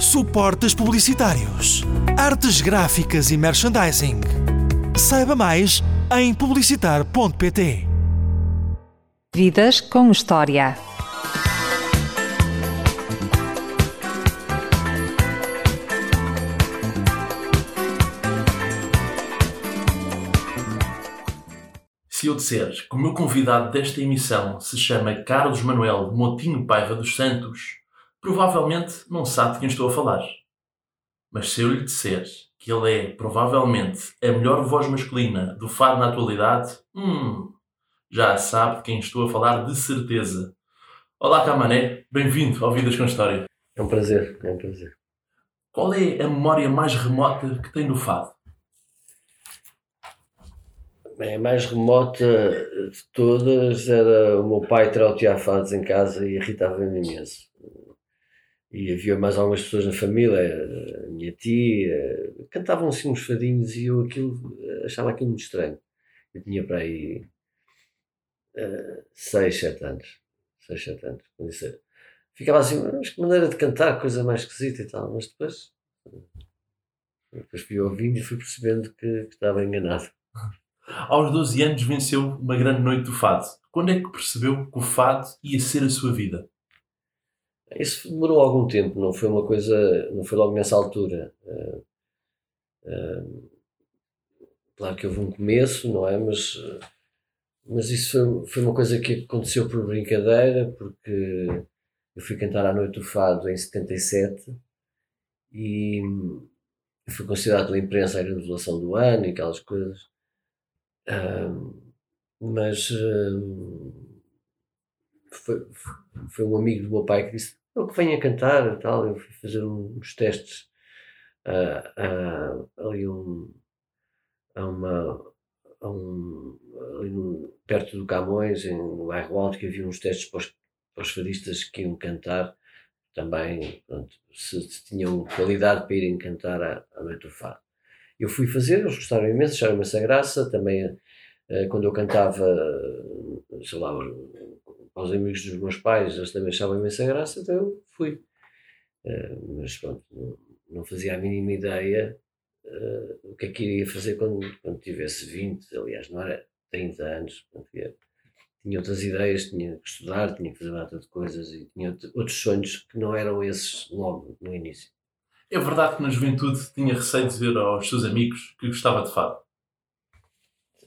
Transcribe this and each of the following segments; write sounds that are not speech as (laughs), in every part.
suportes publicitários, artes gráficas e merchandising. Saiba mais em publicitar.pt. Vidas com História. Se eu disser que o meu convidado desta emissão se chama Carlos Manuel Motinho Paiva dos Santos, provavelmente não sabe de quem estou a falar. Mas se eu lhe disser que ele é provavelmente a melhor voz masculina do fado na atualidade, hum, já sabe de quem estou a falar de certeza. Olá, Camané, bem-vindo ao Vidas com História. É um prazer, é um prazer. Qual é a memória mais remota que tem do fado? Bem, a mais remota de todas era o meu pai trautear fados em casa e irritava-me imenso. E havia mais algumas pessoas na família, a minha tia, cantavam assim uns fadinhos e eu aquilo, achava aquilo muito estranho. Eu tinha para aí uh, seis, sete anos. Seis, sete anos. Disse, ficava assim, mas que maneira de cantar, coisa mais esquisita e tal. Mas depois, depois fui ouvindo e fui percebendo que, que estava enganado. Aos 12 anos venceu uma grande noite do fado. Quando é que percebeu que o fado ia ser a sua vida? Isso demorou algum tempo, não foi uma coisa, não foi logo nessa altura. Uh, uh, claro que houve um começo, não é? Mas, mas isso foi, foi uma coisa que aconteceu por brincadeira, porque eu fui cantar à noite do fado em 77 e fui considerado pela imprensa a revelação do ano e aquelas coisas. Uh, mas foi, foi um amigo do meu pai que disse eu que venha cantar e tal. Eu fui fazer uns testes uh, uh, ali um, a uma, a um, ali no, perto do Camões, em, no bairro Alto, que havia uns testes para os, para os fadistas que iam cantar também, pronto, se, se, tinham qualidade para irem cantar à, noite do fado. Eu fui fazer, eles gostaram imenso, acharam essa graça. Também, uh, quando eu cantava, sei lá, aos amigos dos meus pais, eles também achavam imensa graça, então eu fui. Uh, mas pronto, não, não, fazia a mínima ideia uh, o que é que iria fazer quando, quando tivesse 20, aliás, não era 30 anos. Portanto, tinha outras ideias, tinha que estudar, tinha que fazer uma data de coisas e tinha outros sonhos que não eram esses logo no início. É verdade que na juventude tinha receio de dizer aos seus amigos que gostava de fado?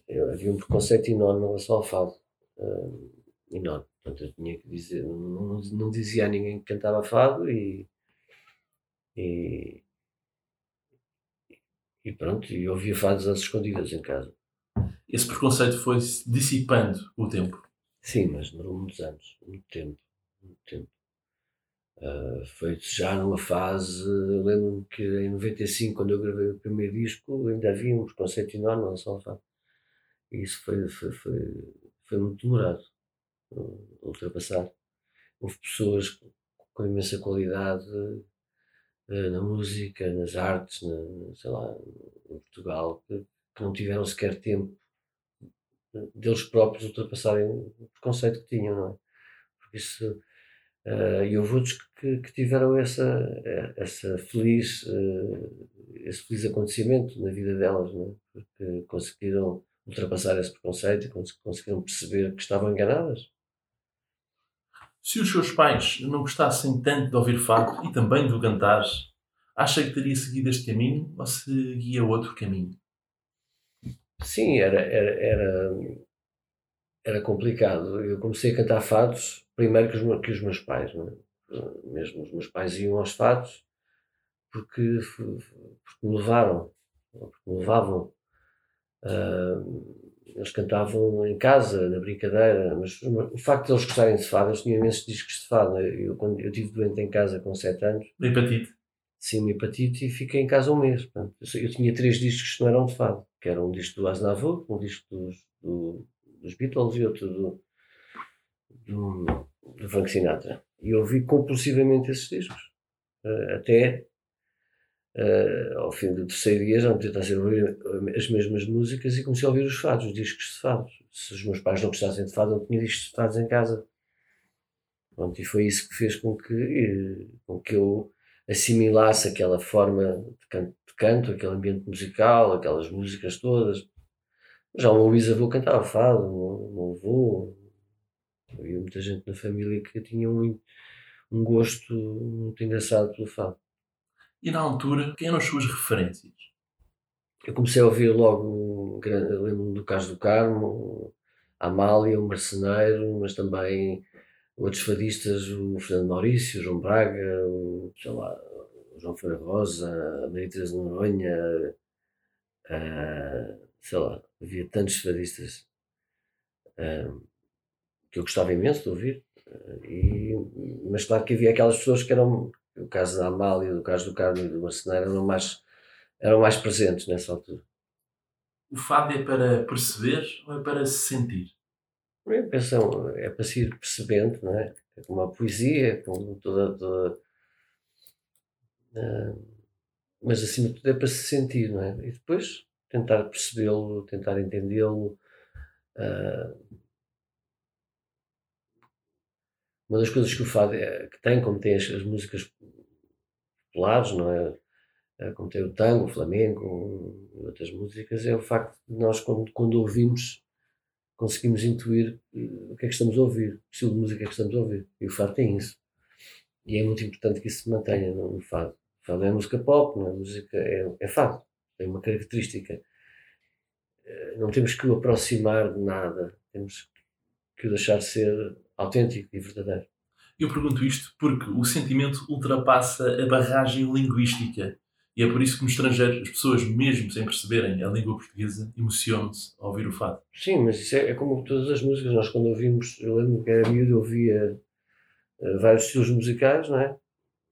Eu, havia um preconceito enorme em relação ao fado. Uh, enorme. Portanto, eu tinha que dizer, não, não dizia a ninguém que cantava fado e, e, e pronto, e ouvia fados às escondidas em casa. Esse preconceito foi dissipando o tempo? Sim, mas demorou muitos anos, muito tempo, muito tempo. Uh, foi já numa fase, lembro-me que em 95, quando eu gravei o primeiro disco, ainda havia um preconceito enorme em relação ao fado. E isso foi, foi, foi, foi muito demorado ultrapassar. Houve pessoas com imensa qualidade uh, na música, nas artes, na, sei lá, em Portugal, que, que, não tiveram sequer tempo deles próprios ultrapassarem o preconceito que tinham, não é? Porque isso. Uh, e houve outros que, que, tiveram essa, essa feliz, uh, esse feliz acontecimento na vida delas, não é? porque conseguiram ultrapassar esse preconceito e conseguiram perceber que estavam enganadas. Se os seus pais não gostassem tanto de ouvir fado e também de cantar, acha que teria seguido este caminho ou seguia outro caminho? Sim, era, era, era, era complicado. Eu comecei a cantar fados primeiro que os, que os meus pais. É? Mesmo os meus pais iam aos fados porque, porque me levaram, porque me levavam. Uh, eles cantavam em casa, na brincadeira, mas o facto de eles gostarem de fado, eles tinham imensos discos de fado. Eu, quando eu tive doente em casa com 7 anos. De hepatite? Sim, uma hepatite e fiquei em casa um mês. Portanto, eu, tinha três discos que não eram de fado, que era um disco do Aznavour, um disco dos, do, dos Beatles e outro do, do, do Frank Sinatra. E ouvi compulsivamente esses discos. Uh, até uh, ao fim do terceiro dia já não tentasse ouvir as mesmas músicas e comecei a ouvir os fados, os discos de fados. Se os meus pais não gostassem de fado, eu tinha discos de fados em casa. Pronto, e foi isso que fez com que, com que eu assimilasse aquela forma de canto, de canto, aquele ambiente musical, aquelas músicas todas. Já o meu bisavô cantava fado, o meu avô. Havia muita gente na família que tinha um, um gosto muito engraçado pelo fado. E na altura, quem eram as suas referências? Eu comecei a ouvir logo, lembro-me do Caso do Carmo, a Amália, o Marceneiro, mas também outros fadistas, o Fernando Maurício, o João Braga, o, sei lá, o João Ferreira Rosa, a Maria Teresa Noronha, sei lá, havia tantos fadistas que eu gostava imenso de ouvir, e, mas claro que havia aquelas pessoas que eram, o caso da Amália, o caso do Carmo e do Marceneiro, eram mais, eram mais presentes nessa altura. O fado é para perceber ou é para se sentir? Eu penso, é para se ir percebendo, não é? É como a poesia, como toda. toda uh, mas acima de tudo é para se sentir, não é? E depois tentar percebê-lo, tentar entendê-lo. Uh, uma das coisas que o fado é, que tem, como tem as, as músicas populares, não é? Uh, como tem o tango, o flamenco outras músicas, é o facto de nós, quando, quando ouvimos, conseguimos intuir eh, o que é que estamos a ouvir, o estilo de música que estamos a ouvir. E o fado tem isso. E é muito importante que isso se mantenha no, fado. O fado é música pop, não é música, é, é fado. Tem uma característica. Eh, não temos que o aproximar de nada, temos que o deixar ser autêntico e verdadeiro. Eu pergunto isto porque o sentimento ultrapassa a barragem linguística e é por isso que no estrangeiro as pessoas, mesmo sem perceberem a língua portuguesa, emocionam-se ao ouvir o fado. Sim, mas isso é, é, como todas as músicas. Nós, quando ouvimos, eu lembro que era miúdo, ouvia uh, vários estilos musicais, não é?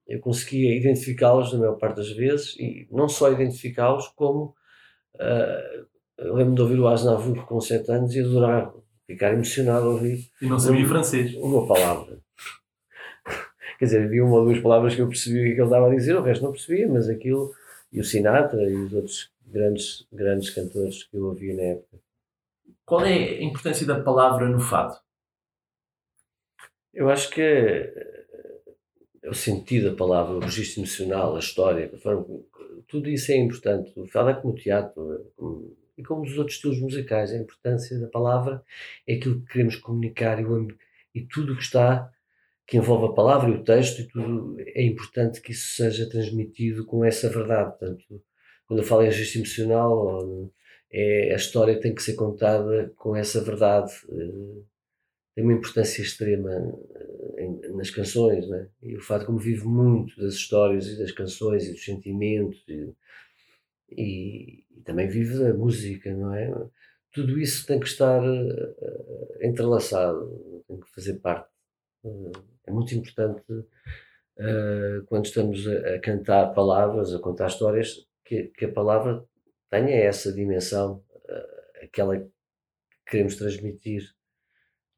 Eu conseguia identificá-los na maior parte das vezes e não só identificá-los, como uh, eu lembro de ouvir o Aznavour com 7 anos e adorar, ficar emocionado a ouvir. E não sabia francês. Uma palavra. (laughs) Quer dizer, havia uma ou duas palavras que eu percebia o que ele estava a dizer, o resto não percebia, mas aquilo, e o Sinatra e os outros grandes, grandes cantores que eu ouvia na época. Qual é a importância da palavra no fado? Eu acho que é, é o sentido da palavra, o registro emocional, a história, tudo isso é importante. O fado é como o teatro, como, e como os outros estilos musicais. A importância da palavra é aquilo que queremos comunicar e, o, e tudo o que está que envolve a palavra e o texto e tudo, é importante que isso seja transmitido com essa verdade. Portanto, quando eu falo em registro emocional, é, a história tem que ser contada com essa verdade. Tem uma importância extrema eh, nas canções, né? e o fato como vive muito das histórias e das canções e dos sentimentos e, e, e também vive da música, não é? Tudo isso tem que estar uh, entrelaçado, tem que fazer parte. Uh, é muito importante uh, quando estamos a, a, cantar palavras, a contar histórias, que, que a palavra tenha essa dimensão, aquela que queremos transmitir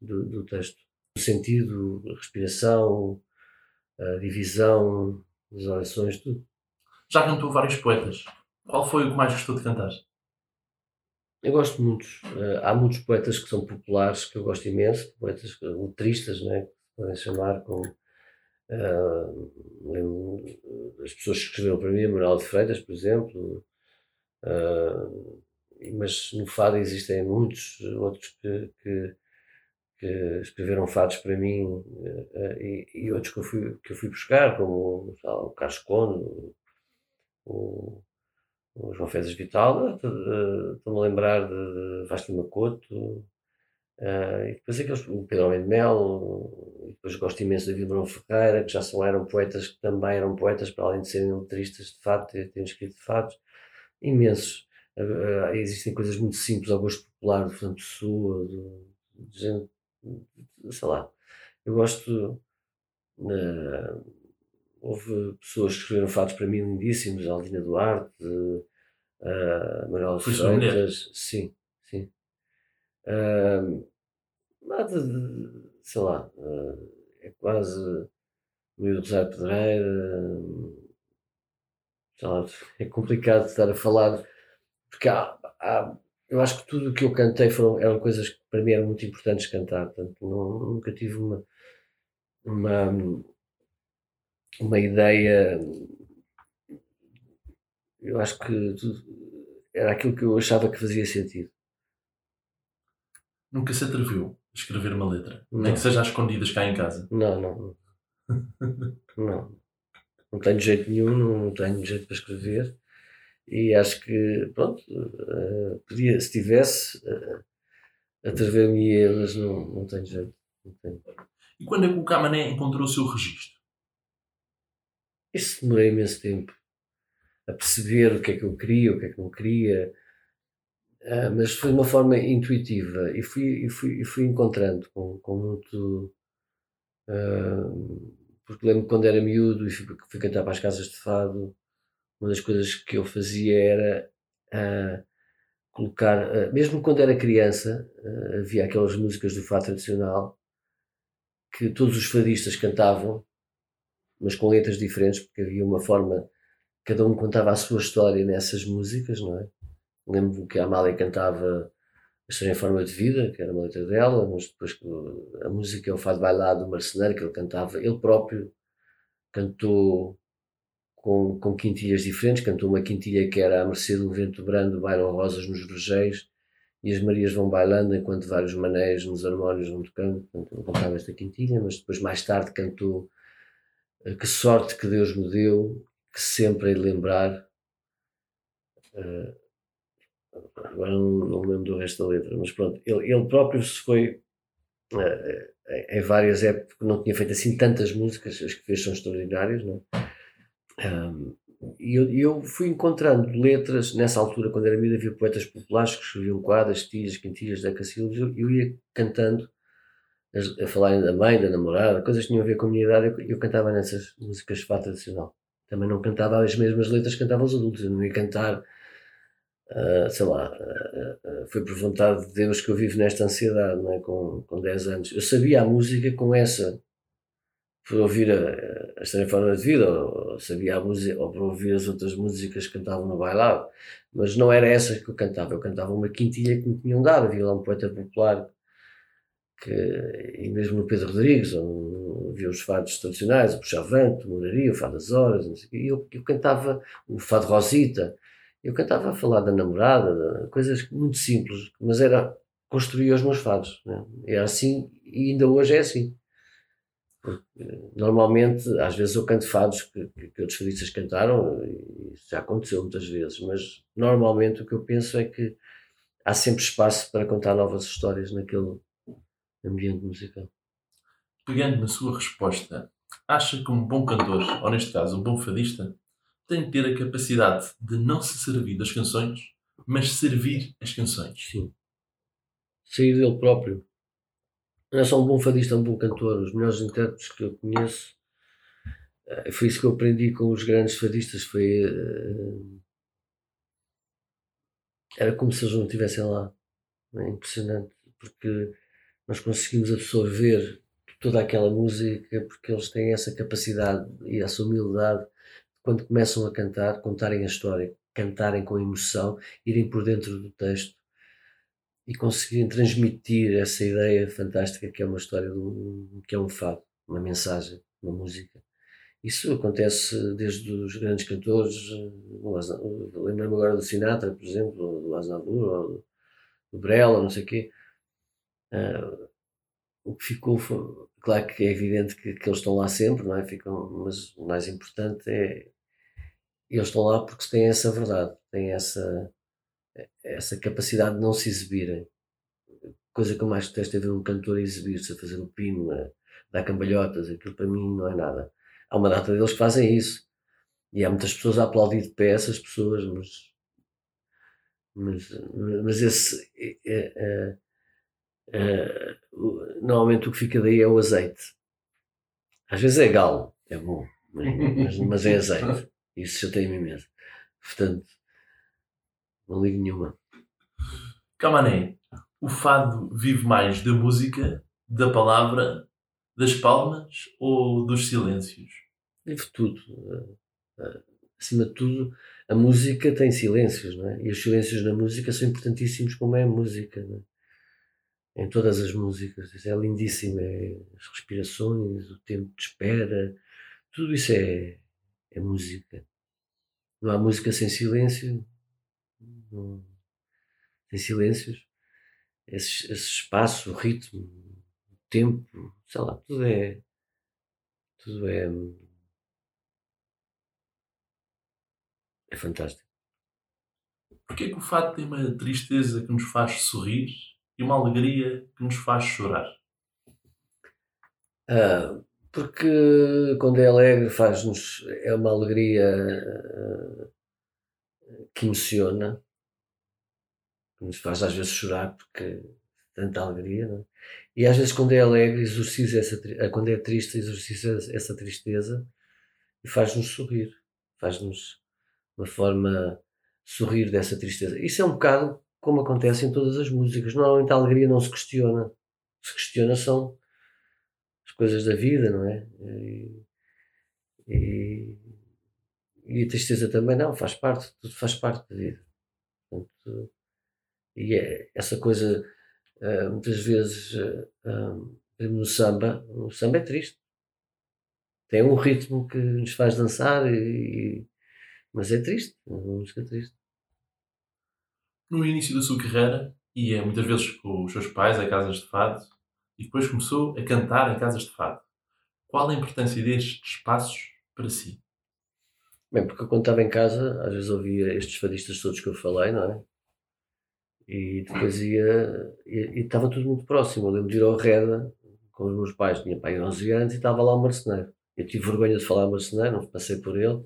do, do texto. O sentido, a respiração, a divisão, as orações, tudo. Já cantou vários poetas. Qual foi o que mais gostou de cantar? Eu gosto muitos. Uh, há muitos poetas que são populares, que eu gosto imenso, poetas letristas, né? podem chamar com. Uh, as pessoas que escreveram para mim, Manuel de Freitas, por exemplo, uh, mas no fado existem muitos outros que, que, que escreveram fados para mim uh, e, e, outros que eu fui, que eu fui buscar, como o Carlos o, o João Fezes Vital, estou-me a lembrar de, de Vasco Macoto, Uh, e depois aqueles, o Pedro Almeida Melo, e depois gosto imenso da Vilbrão Ferreira, que já são, eram poetas que também eram poetas, para além de serem letristas de fato, terem escrito de fato, imensos. Uh, uh, existem coisas muito simples ao gosto popular, do Fernando Pessoa, de, de gente, sei lá. Eu gosto. Houve pessoas que escreveram fatos para mim lindíssimos, Aldina Duarte, uh, Manuel Freitas, sim, sim. Uh, nada de, sei lá, uh, é quase meio Rosário Pedreira, sei lá, (laughs) é complicado estar a falar, porque há, há, eu acho que tudo o que eu cantei foram, eram coisas que para mim eram muito importantes cantar, portanto não, nunca tive uma, uma uma ideia. Eu acho que era aquilo que eu achava que fazia sentido. Nunca se atreveu a escrever uma letra, não. nem que seja às escondidas cá em casa. Não, não. (laughs) não. Não tenho jeito nenhum, não tenho jeito para escrever. E acho que, pronto, uh, podia, se tivesse, uh, atrever-me mas não, não tenho jeito. Não tenho. E quando é que o Camané encontrou o seu registro? Isso demorei imenso tempo a perceber o que é que eu queria, o que é que não queria, uh, mas foi de uma forma intuitiva e fui, e fui, e fui encontrando com, com muito. Uh, porque lembro quando era miúdo e fui, fui, cantar para as casas de fado, uma das coisas que eu fazia era uh, colocar, mesmo quando era criança, havia aquelas músicas do fado tradicional que todos os fadistas cantavam, mas com letras diferentes, porque havia uma forma cada um contava a sua história nessas músicas, não é? Lembro que a Amália cantava a história em forma de vida, que era uma letra dela, mas depois a música é o Fado Bailado do Marceneiro, que ele cantava, ele próprio cantou com, com quintilhas diferentes, cantou uma quintilha que era a mercê do vento brando, bailam rosas nos vergéis, e as Marias vão bailando enquanto vários manéis nos harmónios vão tocando, portanto, ele cantava esta quintilha, mas depois mais tarde cantou Que Sorte que Deus me deu, que sempre hei lembrar. Uh, agora não, não lembro do resto da letra, mas pronto, ele, ele próprio se foi uh, em várias épocas, não tinha feito assim tantas músicas, as que fez são extraordinárias, não é? Um, e eu, eu, fui encontrando letras, nessa altura, quando era miúdo, havia poetas populares que escreviam quadras, tias, quintilhas, decacílabos, eu, eu ia cantando, a, falarem da mãe, da namorada, coisas que tinham a ver com a minha idade, eu, eu cantava nessas músicas de fato tradicional também não cantava as mesmas letras que cantavam os adultos. Eu não ia cantar, uh, sei lá, uh, uh, foi por vontade de Deus que eu vivo nesta ansiedade, não é? com, com 10 anos. Eu sabia a música com essa, por ouvir a, a em Forma de Vida, ou, ou, sabia a música, ou por ouvir as outras músicas que cantavam no bailado, mas não era essa que eu cantava. Eu cantava uma quintilha que me tinham dado. Havia lá um poeta popular que, e mesmo no Pedro Rodrigues, havia os fados tradicionais, o Puxavante, o Moraria, o Fado das Horas, não sei e eu, eu cantava o Fado Rosita, eu cantava a falar da namorada, coisas muito simples, mas era construir os meus fados. Né? Era assim e ainda hoje é assim. Normalmente, às vezes eu canto fados que, que, que outros fadistas cantaram, e isso já aconteceu muitas vezes, mas normalmente o que eu penso é que há sempre espaço para contar novas histórias naquele, ambiente musical. Pegando na sua resposta, acha que um bom cantor, ou neste caso um bom fadista, tem de ter a capacidade de não se servir das canções, mas servir as canções? Sim. Sair dele próprio. Não é só um bom fadista, é um bom cantor. Os melhores intérpretes que eu conheço, eh, foi isso que eu aprendi com os grandes fadistas. Foi. Eh, era como se eles não estivessem lá. É impressionante. Porque nós conseguimos absorver toda aquela música porque eles têm essa capacidade e essa humildade quando começam a cantar, contarem a história, cantarem com emoção, irem por dentro do texto e conseguirem transmitir essa ideia fantástica que é uma história, que é um fado, uma mensagem, uma música. Isso acontece desde os grandes cantores, lembro-me agora do Sinatra, por exemplo, do Aznavour, ou do Brela, não sei o quê, Uh, o que ficou, foi, claro que é evidente que, que, eles estão lá sempre, não é? Ficam, mas o mais importante é eles estão lá porque têm essa verdade, têm essa, essa capacidade de não se exibirem. Coisa que eu mais detesto é ver um cantor exibir-se, a fazer o pino, a dar cambalhotas, aquilo para mim não é nada. Há uma data deles que fazem isso. E há muitas pessoas a aplaudir de pé essas pessoas, mas, mas, mas esse. É, é, Uh, normalmente o que fica daí é o azeite. Às vezes é galo, é bom, mas, mas é azeite. Isso já tem imenso. Portanto, não ligo nenhuma. Camané, o fado vive mais da música, da palavra, das palmas ou dos silêncios? Vive tudo. Uh, acima de tudo, a música tem silêncios, não é? E os silêncios na música são importantíssimos como é a música, não é? Em todas as músicas. É lindíssimo. É as respirações, o tempo de espera, tudo isso é, é música. Não há música sem silêncio, não, sem silêncios. Esse, esse espaço, o ritmo, o tempo, sei lá, tudo é. Tudo é. É fantástico. Porquê que o fato tem uma tristeza que nos faz sorrir e uma alegria que nos faz chorar? Ah, porque quando é alegre faz-nos. é uma alegria ah, que emociona, que nos faz às vezes chorar porque tanta alegria, não é? E às vezes quando é alegre exorciza essa, ah, quando é triste exorciza essa tristeza e faz-nos sorrir, faz-nos uma forma sorrir dessa tristeza. Isso é um bocado como acontece em todas as músicas. Normalmente a alegria não se questiona. Se questiona são as coisas da vida, não é? E, e, e, a tristeza também não, faz parte, tudo faz parte da vida. Portanto, e é essa coisa, uh, muitas vezes, uh, no samba, o samba é triste. Tem um ritmo que nos faz dançar, e, mas é triste, é uma música triste. No início da sua carreira, ia muitas vezes com os seus pais a casas de fado, e depois começou a cantar em casas de fado. Qual a importância destes espaços para si? Bem, porque quando estava em casa, às vezes ouvia estes fadistas todos que eu falei, não é? E depois ia, e, estava tudo muito próximo. Eu lembro de ir ao Reda com os meus pais, tinha pai 11 anos e estava lá o marceneiro. Eu tive vergonha de falar marceneiro, não passei por ele.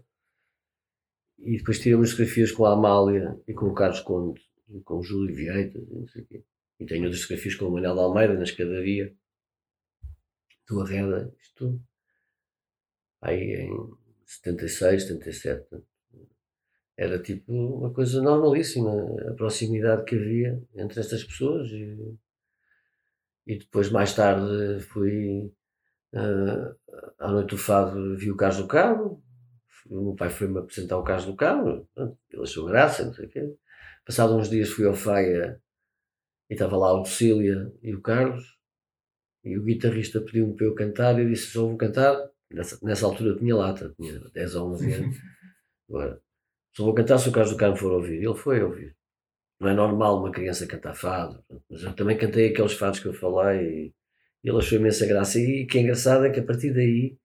E depois tiramos fotografias com a Amália e com o Carlos Conde, com o Júlio Vieita, e não sei o quê. E tenho outras fotografias com o Manuel de Almeida na escadaria do Arreda, isto. Aí em 76, 77. Era tipo uma coisa normalíssima, a proximidade que havia entre estas pessoas. E, e depois, mais tarde, fui uh, à noite do Fado, vi o Carlos do Cabo. O meu pai foi-me apresentar o Carlos do Cabo, ele achou graça, não sei o quê. Passado uns dias fui ao Faia e estava lá o Cecília e o Carlos. E o guitarrista pediu-me para eu cantar. E eu disse: Só vou cantar. Nessa, nessa altura eu tinha lata, tinha 10 ou 11 anos. (laughs) Agora, só vou cantar se o Carlos do Carmo for ouvir. Ele foi ouvir. Não é normal uma criança cantar fado. Mas eu também cantei aqueles fados que eu falei. E ele achou imensa graça. E o que é engraçado é que a partir daí,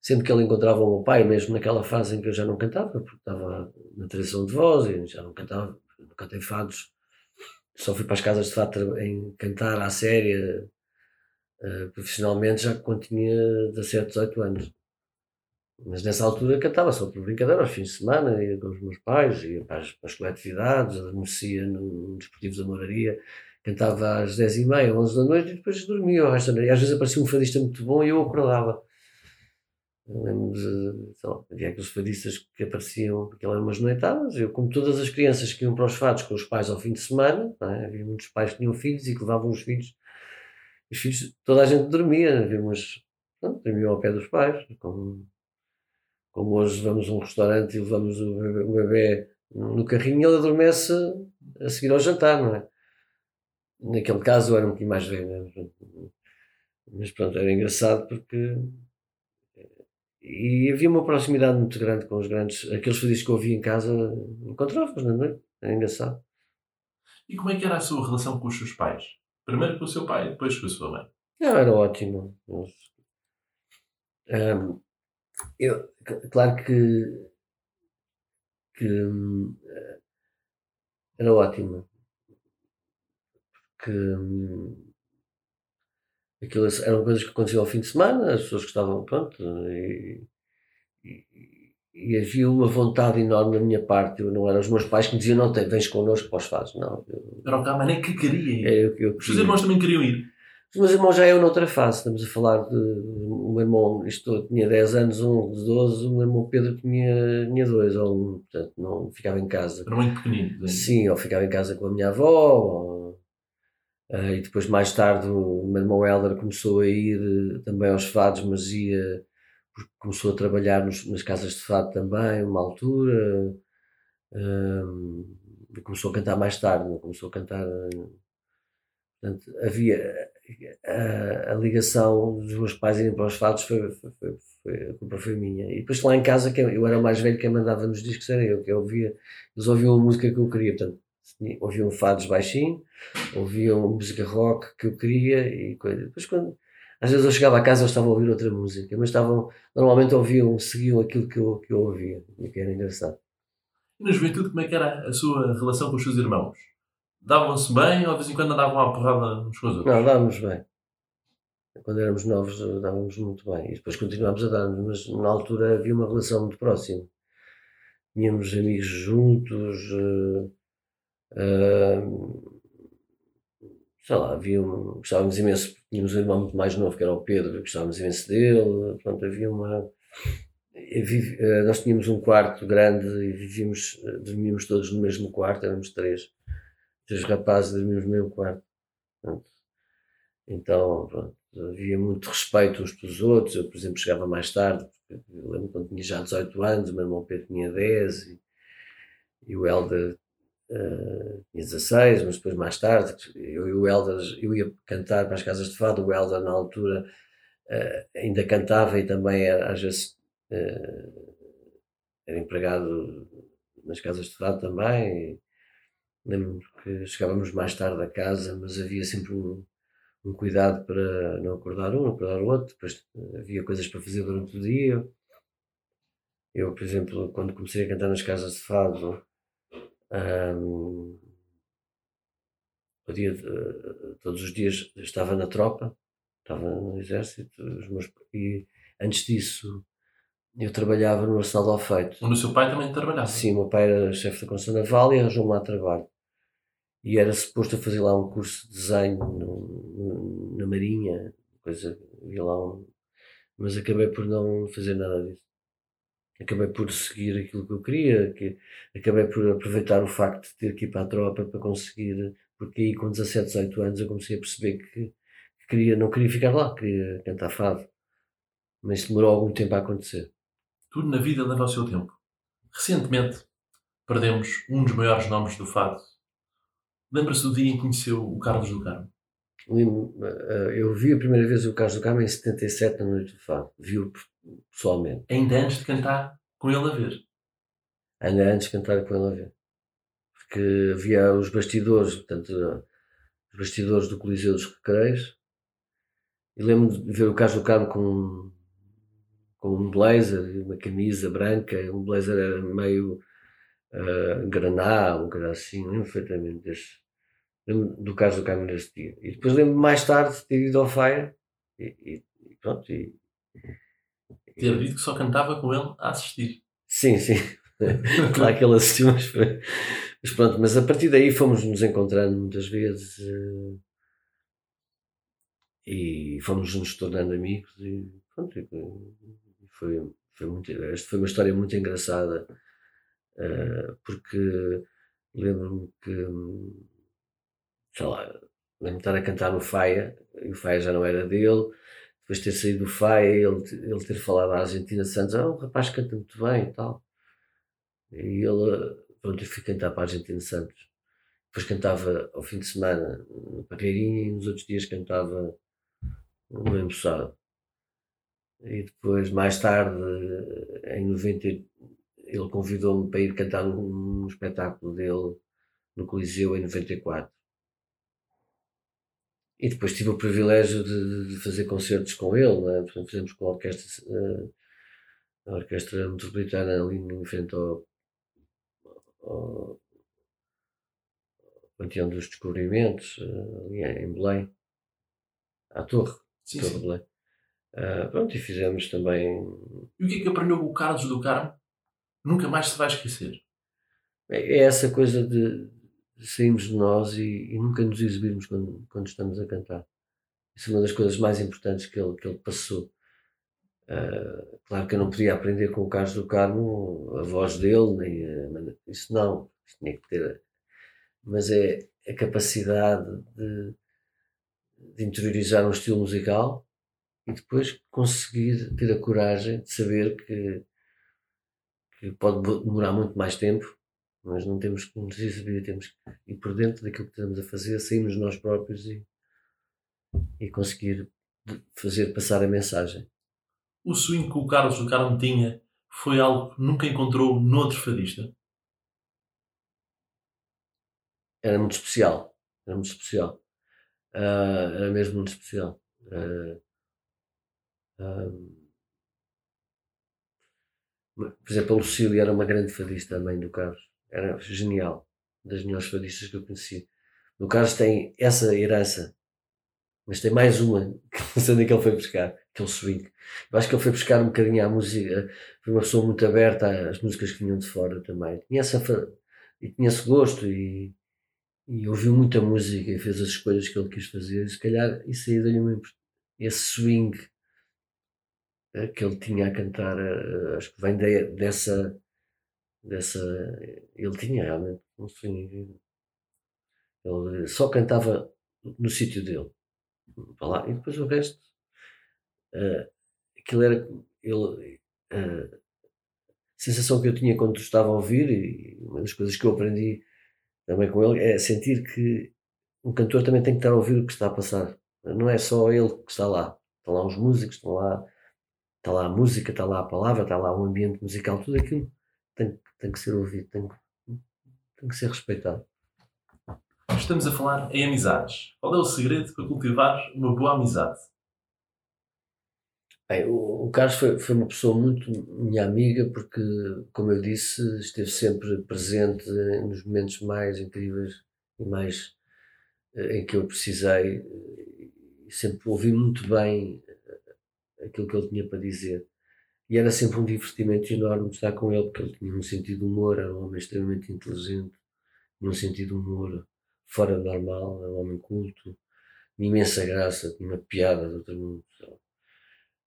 sempre que ele encontrava o meu pai, mesmo naquela fase em que eu já não cantava, porque estava na tradição de voz e já não cantava, cantei fados só fui para as casas de fato em cantar à séria uh, profissionalmente já quando tinha 17, 18 anos. Mas nessa altura cantava só por brincadeira, aos fins de semana, ia com os meus pais, ia para as, para as coletividades, adormecia no, no Desportivo da Moraria, cantava às 10h30, 11 da noite e depois dormia o resto da noite. E às vezes aparecia um fadista muito bom e eu acordava. Eu lembro de, sei lá, havia aqueles fadistas que apareciam, porque eram umas noitadas. Eu, como todas as crianças que iam para os fados com os pais ao fim de semana, é? havia muitos pais que tinham filhos e que levavam os filhos. Os filhos, toda a gente dormia, havia umas, pronto, dormiam ao pé dos pais. Como, como hoje vamos a um restaurante e levamos o bebê, o bebê no carrinho, ele adormece a seguir ao jantar, não é? Naquele caso era um bocadinho mais velho, mas pronto, era engraçado porque e havia uma proximidade muito grande com os grandes, aqueles fadistas que eu ouvia em casa, encontrava-os na noite, é engraçado. E como é que era a sua relação com os seus pais? Primeiro com o seu pai, depois com a sua mãe? Não, era ótimo. Um, eu, claro que, que um, era ótimo. Porque um, Aquilo eram coisas que aconteciam ao fim de semana, as pessoas gostavam, pronto, e, e, e, havia uma vontade enorme da minha parte. Eu não eram os meus pais que me diziam: não, vens connosco para os fados. Não. Eu, era o que nem que queria ir. É, eu, eu os seus irmãos também queriam ir. Os meus irmãos já iam noutra fase. Estamos a falar de. O meu irmão, isto tinha 10 anos, um de 12, o meu irmão Pedro tinha, tinha 2 ou um, portanto, não ficava em casa. Era muito pequenino. Sim, ou ficava em casa com a minha avó, ou Uh, e depois, mais tarde, o irmão Helder começou a ir uh, também aos fados, mas ia, começou a trabalhar nos, nas casas de fado também, uma altura. Uh, começou a cantar mais tarde, não começou a cantar. Portanto, havia a, a, ligação dos meus pais irem para os fados foi, foi, foi, a culpa foi minha. E depois lá em casa, eu era mais velho, quem mandava nos discos era eu, que ouvia, eles ouviam a música que eu queria, portanto, ouviam fados baixinho, ouviam música rock que eu queria e coisa. Depois quando, às vezes eu chegava a casa eles estavam a ouvir outra música, mas estavam, normalmente ouviam, seguiam aquilo que eu, que eu ouvia, e que era engraçado. E na juventude, como é que era a sua relação com os seus irmãos? Davam-se bem ou de vez em quando andavam à porrada uns com os outros? Não, dávamos bem. Quando éramos novos, dávamos muito bem. E depois continuámos a dar-nos, mas na altura havia uma relação muito próxima. Tínhamos amigos juntos, sei lá, havia um, gostávamos imenso, tínhamos um irmão muito mais novo que era o Pedro, gostávamos imenso dele, pronto, havia uma. Uh, nós tínhamos um quarto grande e vivíamos, dormíamos todos no mesmo quarto, éramos três três rapazes dormíamos no mesmo quarto. Então, pronto, havia muito respeito uns pelos outros. Eu, por exemplo, chegava mais tarde, eu lembro quando tinha já 18 anos, o meu irmão Pedro tinha 10 e, e o Helder uh, tinha 16, mas depois mais tarde, eu e o Helder, eu ia cantar para as casas de fado, o Helder na altura uh, ainda cantava e também era, às vezes uh, era empregado nas casas de fado também. Lembro-me que chegávamos mais tarde a casa, mas havia sempre um, um cuidado para não acordar um, não acordar o outro. Depois havia coisas para fazer durante o dia. Eu, por exemplo, quando comecei a cantar nas casas de fado, um, dia, todos os dias estava na tropa, estava no exército, meus, e antes disso eu trabalhava no Arsenal do Alfeito. Onde o seu pai também trabalhava? Sim, o meu pai era chefe da Constituição Naval e arranjou-me lá trabalho. E era suposto a fazer lá um curso de desenho no, no, na Marinha, coisa, lá um, mas acabei por não fazer nada disso. Acabei por seguir aquilo que eu queria, que, acabei por aproveitar o facto de ter que ir para a tropa para conseguir, porque aí com 17, 18 anos eu comecei a perceber que, que queria, não queria ficar lá, queria cantar fado. Mas demorou algum tempo a acontecer. Tudo na vida leva o seu tempo. Recentemente perdemos um dos maiores nomes do fado. Lembra-se do dia em que conheceu o Carlos do Carmo? Eh, eu vi a primeira vez o Carlos do Carmo em 77 na Noite do Fado. Vi-o pessoalmente. Ainda antes de cantar com ele a ver? Ainda antes de cantar com ele a ver. Porque havia os bastidores, portanto, os bastidores do Coliseu dos Recreios. E lembro de ver o Carlos do Carmo com com um blazer uma camisa branca, um blazer era meio uh, graná, um cara assim, lembro perfeitamente desse. Lembro do caso do Carmo nesse dia. E depois lembro mais tarde de ter ido ao Fire e, e, e pronto. E, ter dito que só cantava com ele a assistir. Sim, sim. (laughs) claro que ele assistiu, mas, mas pronto, mas a partir daí fomos nos encontrando muitas vezes uh, e fomos nos tornando amigos e pronto, foi, foi muito, esta foi uma história muito engraçada, uh, porque lembro-me que, sei lá, lembro-me de estar a cantar no Faia, e o Faia já não era dele, depois de ter saído do Faia, ele, ele ter falado à Argentina Santos, ah, o rapaz canta muito bem e tal. E ele, pronto, eu fui cantar para a Argentina Santos. Depois cantava ao fim de semana no Parreirinha e nos outros dias cantava no Embuçado. E depois, mais tarde, em 90, ele convidou-me para ir cantar num, espetáculo dele no Coliseu em 94. E depois tive o privilégio de, de fazer concertos com ele, né? Portanto, fizemos com a orquestra, uh, a orquestra metropolitana ali em frente ao, ao Panteão dos Descobrimentos, uh, ali em Belém, à Torre, sim, Torre sim. Belém. Uh, pronto, e fizemos também. E o que é que aprendeu o Carlos do Carmo? Nunca mais se vai esquecer. É, é essa coisa de, de sairmos de nós e, e, nunca nos exibirmos quando, quando estamos a cantar. Isso é uma das coisas mais importantes que ele, que ele passou. Uh, claro que eu não podia aprender com o Carlos do Carmo a voz dele, nem a, isso não, isso tinha que ter. Mas é a capacidade de, de interiorizar um estilo musical e depois conseguir ter a coragem de saber que, que pode demorar muito mais tempo, mas não temos que nos exibir, temos que ir por dentro daquilo que estamos a fazer, sairmos nós próprios e, e conseguir fazer passar a mensagem. o swing que o Carlos do Carmo tinha foi algo que nunca encontrou noutro fadista? Era muito especial. Era muito especial. Uh, era mesmo muito especial. Uh, por exemplo, a Lucília era uma grande fadista, a mãe do Carlos. Era genial. Das melhores fadistas que eu conheci. O Carlos tem essa herança, mas tem mais uma, (laughs) que não onde é que ele foi buscar, que é o swing. Eu acho que ele foi buscar um bocadinho à música, foi uma pessoa muito aberta às músicas que vinham de fora também. Tinha essa, e tinha esse gosto e, e ouviu muita música e fez as escolhas que ele quis fazer. Se calhar isso aí deu-lhe esse swing eh, que ele tinha a cantar, eh, acho que vem de, dessa, dessa. Ele tinha realmente um swing. Ele só cantava no sítio dele. Lá, e depois o resto. Uh, aquilo era. Ele, uh, a sensação que eu tinha quando estava a ouvir, e uma das coisas que eu aprendi também com ele, é sentir que um cantor também tem que estar a ouvir o que está a passar. Não é só ele que está lá. Estão lá os músicos, estão lá está lá a música, está lá a palavra, está lá o ambiente musical, tudo aquilo tem, tem que ser ouvido, tem, tem que ser respeitado. Estamos a falar em amizades. Qual é o segredo para cultivar uma boa amizade? Bem, o, o Carlos foi, foi uma pessoa muito minha amiga porque, como eu disse, esteve sempre presente nos momentos mais incríveis e mais eh, em que eu precisei. E sempre ouvi muito bem aquilo que ele tinha para dizer. E era sempre um divertimento enorme estar com ele, porque ele tinha um sentido de humor, era um homem extremamente inteligente, tinha um sentido de humor fora do normal, era um homem culto, tinha imensa graça, tinha uma piada de outro mundo.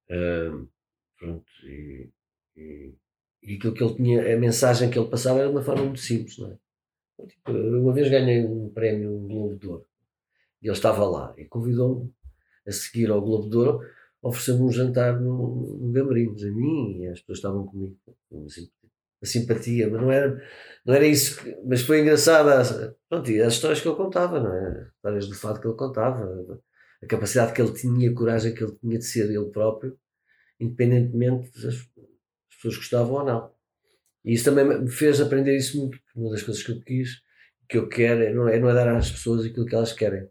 Uh, pronto, e, e, e, aquilo que ele tinha, a mensagem que ele passava era de uma forma muito simples, não é? Então, tipo, uma vez ganhei um prémio, um Globo de Ouro, e ele estava lá e convidou-me a seguir ao Globo de Ouro ofereceu-me um jantar no, no a mim e as pessoas estavam comigo. A simpatia, mas não era, não era isso. Que, mas foi engraçada. Pronto, e as histórias que ele contava, não é? Histórias do fato que ele contava, a capacidade que ele tinha, a coragem que ele tinha de ser ele próprio, independentemente das, as pessoas gostavam ou não. E isso também me fez aprender isso muito. Uma das coisas que eu quis, que eu quero, é não é, não é dar às pessoas aquilo que elas querem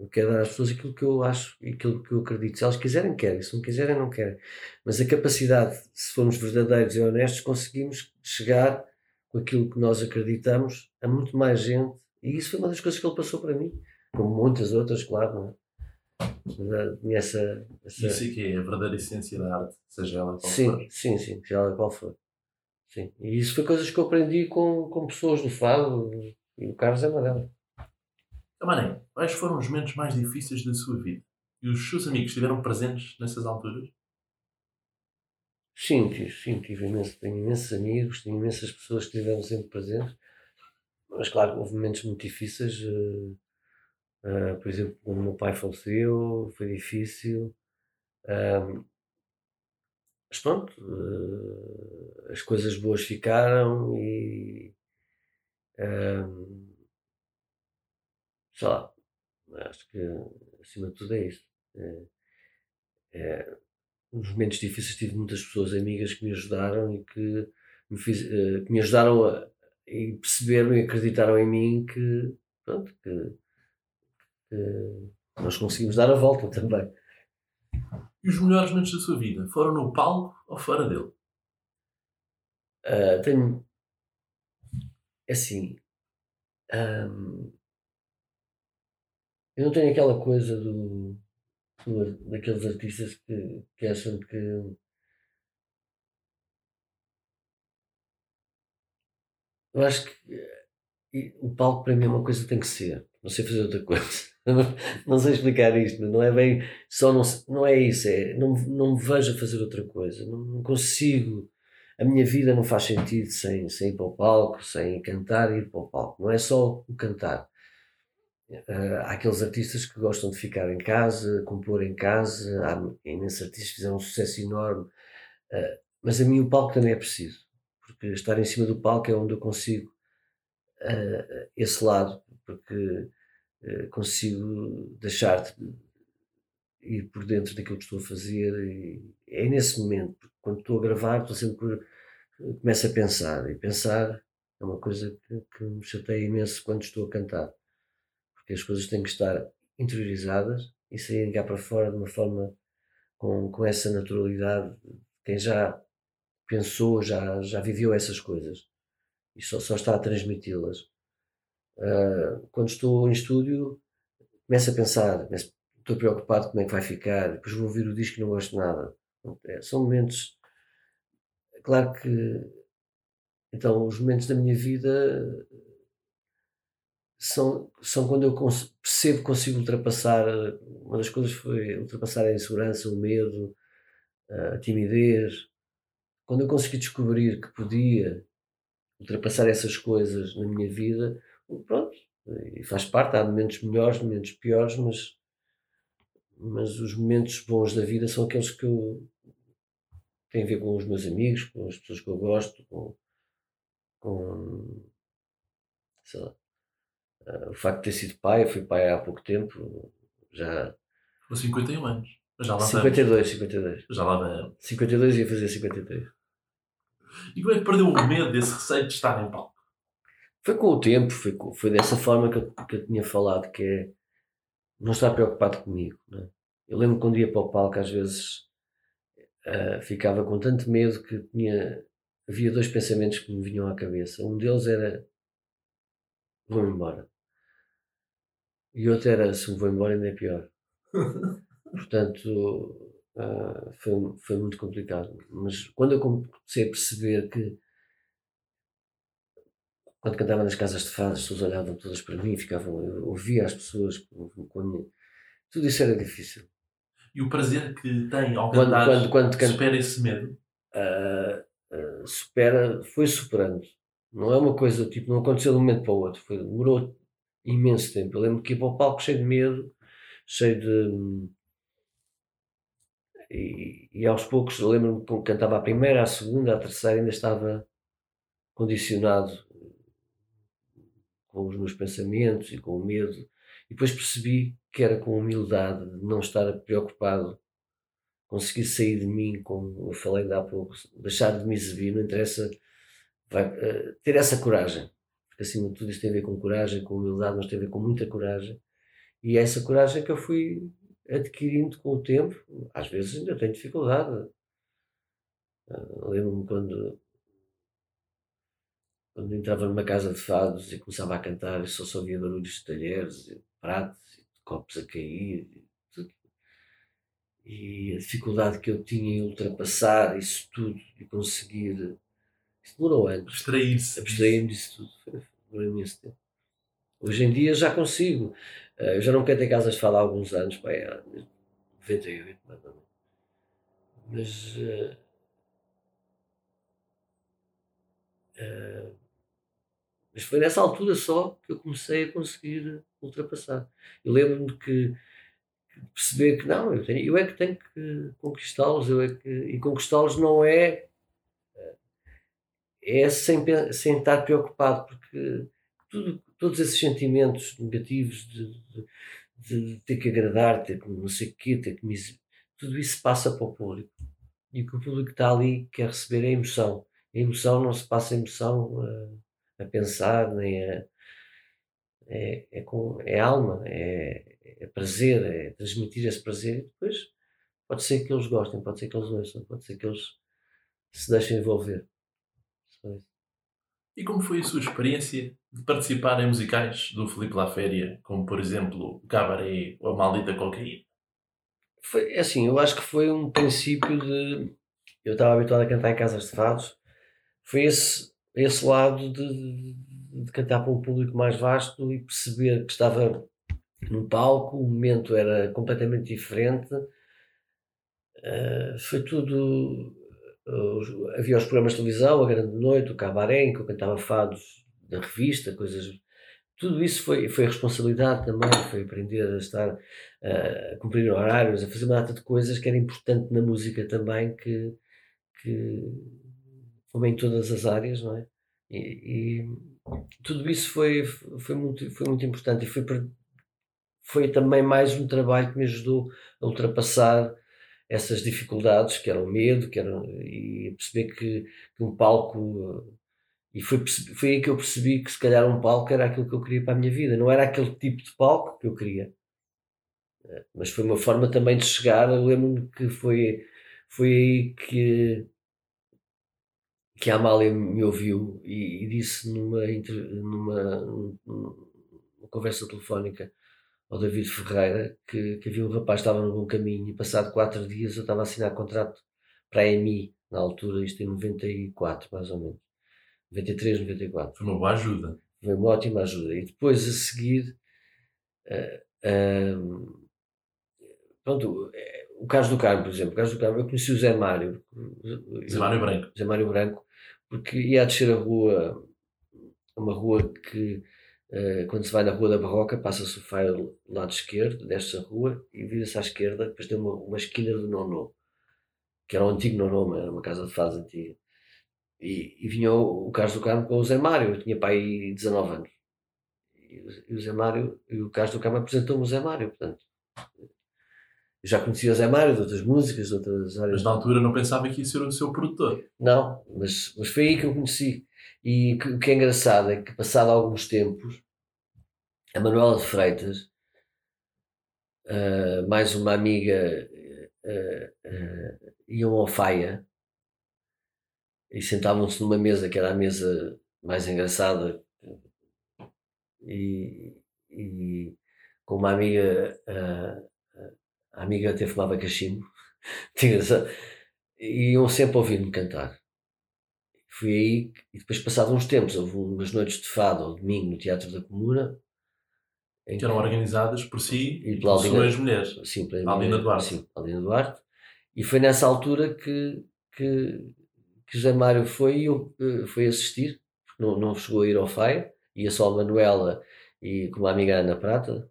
eu quero dar às pessoas aquilo que eu acho e aquilo que eu acredito. Se elas quiserem, querem. Se não quiserem, não querem. Mas a capacidade, se formos verdadeiros e honestos, conseguimos chegar com aquilo que nós acreditamos a muito mais gente. E isso foi uma das coisas que ele passou para mim. Como muitas outras, claro, não é? Tinha essa, essa... Isso é que é a verdadeira essência da arte, seja ela qual sim, for. Sim, sim, seja ela qual for. Sim. E isso foi coisas que eu aprendi com, com pessoas do Fado e o Carlos é delas. Mané, quais foram os momentos mais difíceis da sua vida? E os seus amigos estiveram presentes nessas alturas? Sim, sim, tive imenso, tenho imensos amigos, tenho imensas pessoas que estiveram sempre presentes. Mas claro, houve momentos muito difíceis. Uh, uh, por exemplo, quando o meu pai faleceu, foi difícil. Uh, mas pronto, eh, as coisas boas ficaram e sei lá, acho que acima de tudo é isso. É, é, nos momentos difíceis tive muitas pessoas amigas que me ajudaram e que me, fiz, uh, que me ajudaram a, e perceberam e acreditaram em mim que, pronto, que, que nós conseguimos dar a volta (laughs) também. E os melhores momentos da sua vida foram no palco ou fora dele? Uh, tenho. É assim. Um, eu não tenho aquela coisa do, do daqueles artistas que, que acham que eu acho que o palco para mim é uma coisa que tem que ser. Não sei fazer outra coisa. (laughs) não sei explicar isto, mas não é bem. Só não, não é isso. É, não, não me vejo a fazer outra coisa. Não, não consigo. A minha vida não faz sentido sem, sem ir para o palco, sem cantar e ir para o palco. Não é só o cantar. Uh, há aqueles artistas que gostam de ficar em casa, compor em casa, há imensos artistas que fizeram um sucesso enorme, uh, mas a mim o palco também é preciso, porque estar em cima do palco é onde eu consigo uh, esse lado, porque consigo deixar de, ir por dentro daquilo que estou a fazer. E é nesse momento, quando estou a gravar, estou sempre começo a pensar. E pensar é uma coisa que, que me chateia imenso quando estou a cantar. Porque as coisas têm que estar interiorizadas e saírem cá para fora de uma forma com, com essa naturalidade. Quem já pensou, já, já viveu essas coisas e só, só está a transmiti-las. Uh, quando estou em estúdio, começo a pensar, começo, estou preocupado como é que vai ficar, depois vou ouvir o disco e não gosto de nada. É, são momentos. Claro que. Então, os momentos da minha vida são, são quando eu percebo que consigo ultrapassar. Uma das coisas foi ultrapassar a insegurança, o medo, a timidez. Quando eu consegui descobrir que podia ultrapassar essas coisas na minha vida, pronto, e faz parte, há momentos melhores, momentos piores, mas, mas os momentos bons da vida são aqueles que eu têm a ver com os meus amigos, com as pessoas que eu gosto, com, com sei lá, o facto de ter sido pai, eu fui pai há pouco tempo, já. Com 51 anos. Já lá 52, vamos. 52. Já lá vamos. 52 ia fazer 53. E como é que perdeu o medo desse receio de estar em palco? Foi com o tempo, foi, foi dessa forma que eu, que eu tinha falado, que é não estar preocupado comigo. É? Eu lembro quando ia para o palco, às vezes uh, ficava com tanto medo que tinha, havia dois pensamentos que me vinham à cabeça. Um deles era vou-me embora. E outro era se me vou embora ainda é pior. Portanto, uh, foi, foi muito complicado. Mas quando eu comecei a perceber que quando cantava nas casas de fado, as pessoas olhavam todas para mim, ficavam, eu ouvia as pessoas quando, tudo isso era difícil. E o prazer que tem ao cantar quando, quando, quando supera esse medo? Uh, uh, supera, foi superando. Não é uma coisa, tipo, não aconteceu de um momento para o outro, foi, demorou imenso tempo. Eu lembro que ia para o palco cheio de medo, cheio de. E, e aos poucos, lembro-me que cantava a primeira, a segunda, a terceira, ainda estava condicionado com os meus pensamentos e com o medo. E depois percebi que era com humildade, de não estar preocupado, conseguir sair de mim, como eu falei ainda há pouco, deixar de me exibir, não interessa, vai, uh, ter essa coragem. Porque acima de tudo isto tem a ver com coragem, com humildade, mas tem a ver com muita coragem. E é essa coragem que eu fui adquirindo com o tempo. Às vezes ainda tenho dificuldade. Uh, Lembro-me quando quando entrava numa casa de fados e começava a cantar, só só ouvia barulhos de talheres, pratos, copos a cair, tudo. E a dificuldade que eu tinha em ultrapassar isso tudo e conseguir. Isso demorou anos. Abstrair-se. Abstrair-me disso tudo. Demorou imenso tempo. Hoje em dia já consigo. Eh, eu já não canto em casas de fado há alguns anos, pá, há 98, mais ou menos. Mas. Uh, uh, mas foi nessa altura só que eu comecei a conseguir ultrapassar. Eu lembro-me que, que perceber que não, eu, tenho, eu é que tenho que conquistá-los, eu é que, e conquistá-los não é é sem, sem estar preocupado, porque tudo, todos esses sentimentos negativos de, de, de, ter que agradar, ter que não sei o quê, ter que me tudo isso passa para o público. E o que o público está ali quer receber é a emoção. A emoção não se passa a emoção. Uh, a pensar, nem a. É, é, com, é alma, é, é prazer, é transmitir esse prazer e depois pode ser que eles gostem, pode ser que eles ouçam, pode ser que eles se deixem envolver. E como foi a sua experiência de participar em musicais do Felipe La Féria, como por exemplo o Cabaré ou a Maldita Cocaína? Foi é assim, eu acho que foi um princípio de. Eu estava habituado a cantar em casas de fados, foi esse esse lado de, de cantar para um público mais vasto e perceber que estava num palco, o momento era completamente diferente. Uh, foi tudo. Havia os programas de televisão, a Grande Noite, o Cabaré, em que eu cantava fados da revista, coisas. Tudo isso foi, foi responsabilidade também, foi aprender a estar a cumprir horários, a fazer uma data de coisas que era importante na música também, que, que como em todas as áreas, não é? E, e tudo isso foi, foi, muito, foi muito importante e foi, foi também mais um trabalho que me ajudou a ultrapassar essas dificuldades, que eram medo, que eram, e perceber que, que um palco. E foi, foi aí que eu percebi que se calhar um palco era aquilo que eu queria para a minha vida. Não era aquele tipo de palco que eu queria. Mas foi uma forma também de chegar. Lembro-me que foi, foi aí que, que a Amália me ouviu e, e disse numa, numa, numa conversa telefónica ao David Ferreira que, que havia um rapaz que estava no bom caminho e passado quatro dias eu estava a assinar contrato para a EMI, na altura, isto em 94 mais ou menos, 93, 94. Foi uma boa ajuda. Foi uma ótima ajuda. E depois a seguir, uh, uh, pronto, eh, o caso do Carmo, por exemplo, o caso do Carmo, eu conheci o Zé Mário. Zé Mário Branco. Zé Mário Branco, porque ia a descer a rua, uma rua que Uh, quando se vai na Rua da Barroca, passa-se o Faio lado esquerdo, desce a rua e vira-se à esquerda, depois tem uma, uma esquina do Nono, que era um antigo Nono, era uma casa de fase antiga. E, e vinha o, o Carlos do Carmo com o Zé Mário, eu tinha pai 19 anos. E, e, o Zé Mário, e o Carlos do Carmo apresentou-me o Zé Mário, portanto. Eu já conhecia o Zé Mário de outras músicas, de outras áreas. Mas na altura não pensava que ia ser o seu produtor. Não, mas, mas foi aí que eu conheci. E o que é engraçado é que, passado alguns tempos, a Manuela de Freitas, uh, mais uma amiga, uh, uh, iam ao Faia e sentavam-se numa mesa que era a mesa mais engraçada e, e com uma amiga, a amiga até fumava cachimbo, (laughs) e iam sempre ouvir-me cantar. Fui aí, e depois, passados uns tempos, houve umas noites de fado ao domingo no Teatro da Comuna. Que eram organizadas por si e pela Aldina, suas mulheres. Sim, pela Aldina Duarte. Sim, Aldina Duarte. E foi nessa altura que, que, que José Mário foi, eu, eh, foi assistir, porque não, não chegou a ir ao FAI, ia só a Manuela e com uma amiga Ana Prata.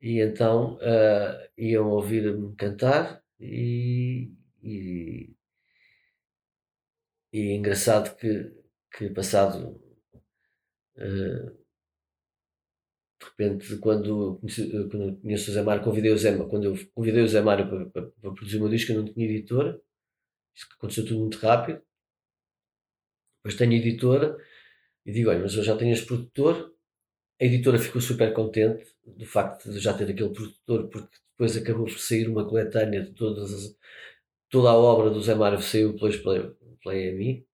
E então uh, iam ouvir-me cantar e, e e é engraçado que, que passado uh, de repente quando conheci, quando conheço o Zé Mário, convidei o Zé quando eu convidei o Zé Mário para, para, para produzir o meu disco, eu não tinha editora, isso aconteceu tudo muito rápido. Depois tenho editora e digo, olha, mas eu já tenho este produtor. A editora ficou super contente do facto de já ter aquele produtor, porque depois acabou por sair uma coletânea de todas as, toda a obra do Zé Mário saiu depois pela, pela EMI.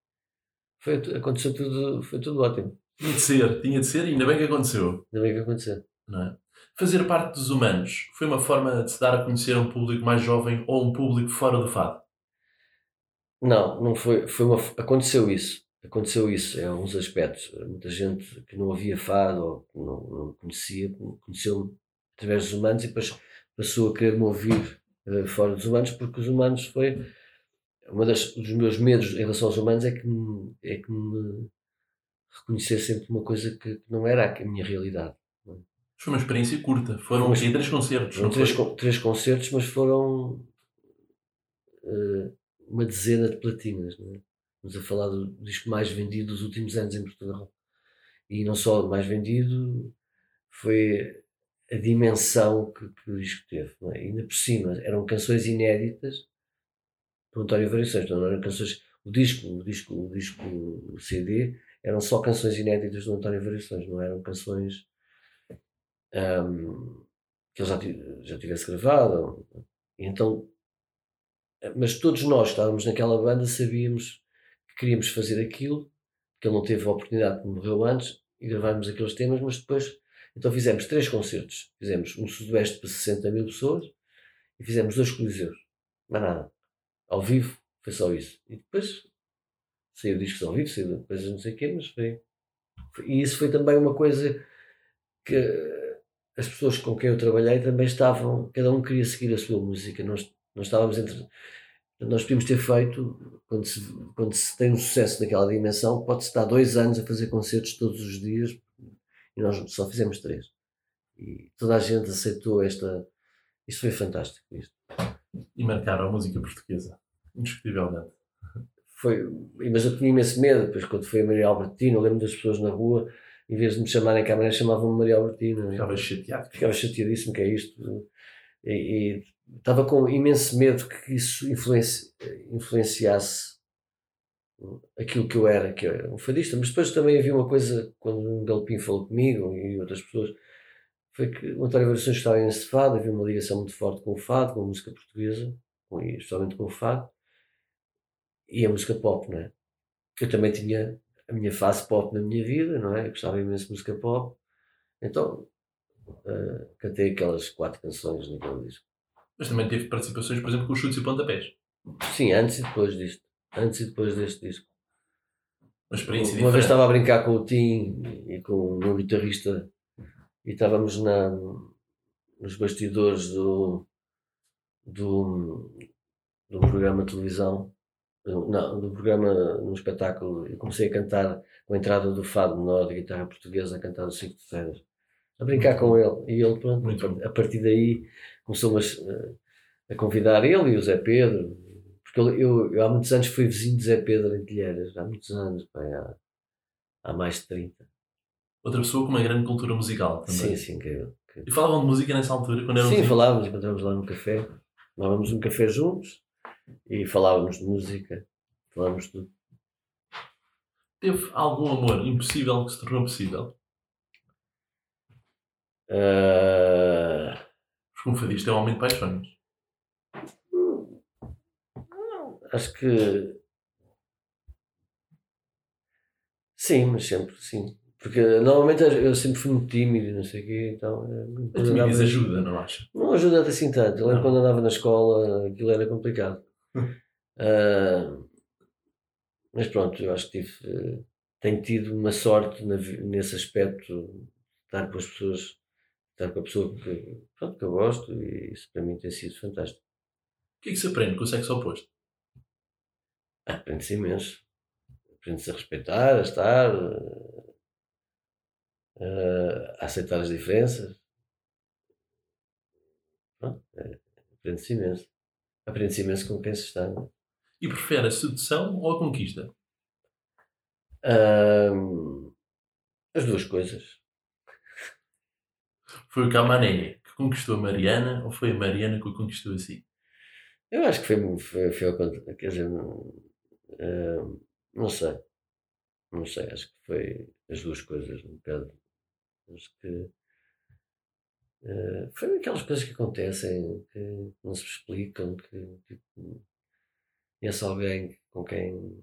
Foi, aconteceu tudo, foi tudo ótimo. Tinha de ser, tinha de ser e ainda bem que aconteceu. Ainda bem que aconteceu. Não é? Fazer parte dos humanos foi uma forma de se dar a conhecer a um público mais jovem ou um público fora do fado? Não, não foi, foi uma, aconteceu isso. Aconteceu isso em alguns aspectos. Muita gente que não ouvia fado ou que não, não conhecia, conheceu-me através dos humanos e depois passou a querer me ouvir uh, fora dos humanos porque os humanos foi das, dos meus medos em relação aos humanos é que me, é que me reconhecer sempre uma coisa que não era a minha realidade. É? Foi uma experiência curta, foram mas, três concertos. Foram três, três, concertos, mas foram uh, uma dezena de platinas. Não é? Estamos a falar do disco mais vendido dos últimos anos em Portugal. E não só o mais vendido, foi a dimensão que, que o disco teve. Não é? E ainda por cima, eram canções inéditas do António Variações, não eram canções. O disco, o disco, o disco CD eram só canções inéditas do António Variações, não eram canções um, que ele já, já tivesse gravado. Então, mas todos nós que estávamos naquela banda sabíamos que queríamos fazer aquilo, que ele não teve a oportunidade, que morreu antes, e gravámos aqueles temas, mas depois. Então fizemos três concertos. Fizemos um Sudoeste para 60 mil pessoas e fizemos dois coliseus. Mais nada ao vivo, foi só isso. E depois saiu discos ao vivo, saiu coisas não sei o quê, mas foi. E isso foi também uma coisa que as pessoas com quem eu trabalhei também estavam, cada um queria seguir a sua música. Nós, nós estávamos entre. Nós podíamos ter feito, quando se, quando se tem um sucesso naquela dimensão, pode-se estar dois anos a fazer concertos todos os dias e nós só fizemos três. E toda a gente aceitou esta. Isto foi fantástico. Isto e marcaram a música portuguesa, indiscutivelmente. Foi, mas eu tinha imenso medo, depois quando foi a Maria Albertina, eu lembro das pessoas na rua em vez de me chamarem Camarões, chamavam-me Maria Albertina. Ficava chateado. Ficava chateadíssimo que é isto. E, e estava com imenso medo que isso influenci, influenciasse aquilo que eu era, que eu era um fadista. Mas depois também havia uma coisa, quando o Galpim falou comigo e outras pessoas, foi que o António Variações estava em fado, havia uma ligação muito forte com o fado, com a música portuguesa, com, especialmente com o fado, e a música pop, não é? Eu também tinha a minha fase pop na minha vida, não é? Eu gostava imenso de música pop, então uh, cantei aquelas quatro canções naquele disco. Mas também teve participações, por exemplo, com os chutes e pontapés. Sim, antes e depois disto. Antes e depois deste disco. Uma experiência Uma diferente. vez estava a brincar com o Tim e com o meu guitarrista e estávamos na, nos bastidores do, do, do programa de televisão, não, do programa, num espetáculo, e comecei a cantar com a entrada do Fado Menor de guitarra portuguesa, a cantar o Cinco de Férias. A brincar com ele. E ele, pronto, Muito a, partir daí começou-me a, a convidar ele e o Zé Pedro, porque eu, eu, eu há muitos anos fui vizinho de Zé Pedro em Telheiras, há muitos anos, pá, há, há mais de 30. Outra pessoa com uma grande cultura musical também. Sim, sim, incrível. E falavam de música nessa altura, quando eram Sim, vizinhos? falávamos, encontramos lá no café, tomávamos um café juntos e falávamos de música, falávamos de tudo. Teve algum amor impossível que se tornou possível? Ah, Porque um fadista é um homem de paixões. acho que sim, mas sempre sim. Porque normalmente eu sempre fui muito tímido e não sei o quê, então eh, A quando andava- timidez ajuda, não acha? Não ajuda assim tanto. Eu lembro quando andava na escola aquilo era complicado. (laughs) Ah, mas pronto, eu acho que tive, eh, tenho tido uma sorte na nesse aspecto de estar com as pessoas, estar com a pessoa que, pronto, que eu gosto e isso para mim tem sido fantástico. O que é que se aprende com o sexo oposto? Aprende-se imenso. Aprende-se a respeitar, a estar, eh, a aceitar as diferenças. Pronto, é, aprende-se imenso. Aprende-se imenso com quem se está. não é? E prefere a sedução ou a conquista? As duas coisas. Foi o Camané que conquistou a Mariana ou foi a Mariana que o conquistou a si? Eu acho que foi, foi, foi ao contrário. Quer dizer, não sei. Não sei, acho que foi as duas coisas, um bocado. Acho que eh, foi aquelas coisas que acontecem, que não se explicam, que conhece alguém com quem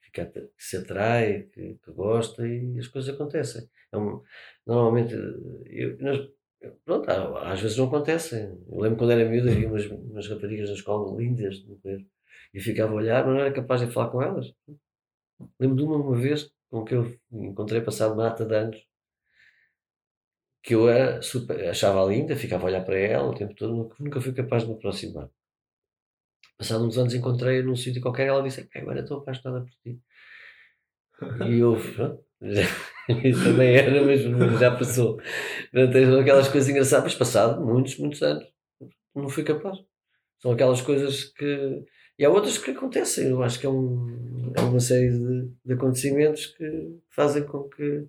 fica, que se atrai, que, que gosta e as coisas acontecem. É um- normalmente, eu, nós- pronto, às vezes não acontecem. Eu lembro quando era miúdo, havia umas, umas raparigas na escola lindas de mulher e ficava a olhar, mas não era capaz de falar com elas. Lembro de uma, uma vez com que eu encontrei passado uma data de anos que eu era super, achava linda, ficava a olhar para ela o tempo todo, nunca, fui capaz de me aproximar. Passados uns anos encontrei-a num sítio qualquer ela disse: "É, Agora estou apaixonada por ti. E eu, (laughs) pronto, (laughs) isso também era, mas já passou. Portanto, tens aquelas coisas engraçadas, passado muitos, muitos anos, não fui capaz. São aquelas coisas que. E há outras que acontecem, eu acho que é, um, é uma série de, de acontecimentos que fazem com que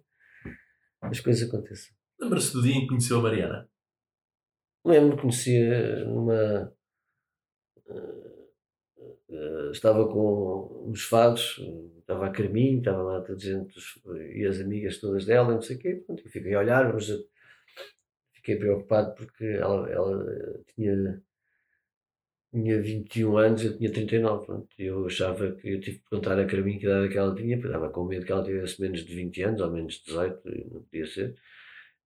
as coisas aconteçam. Lembra-se do dia em que conheceu a Mariana? Lembro, conhecia numa. eh, eh, estava com uns fados, estava a Carminho, estava lá toda a gente os- e as amigas todas dela, não sei o quê. Pronto, fiquei a olhar, mas fiquei preocupado porque ela, ela tinha, tinha 21 anos, eu tinha 39. Pronto, eu achava que eu tive que perguntar a Carminho que idade é que ela tinha, porque estava com medo que ela tivesse menos de 20 anos ou menos de 18, e não podia ser.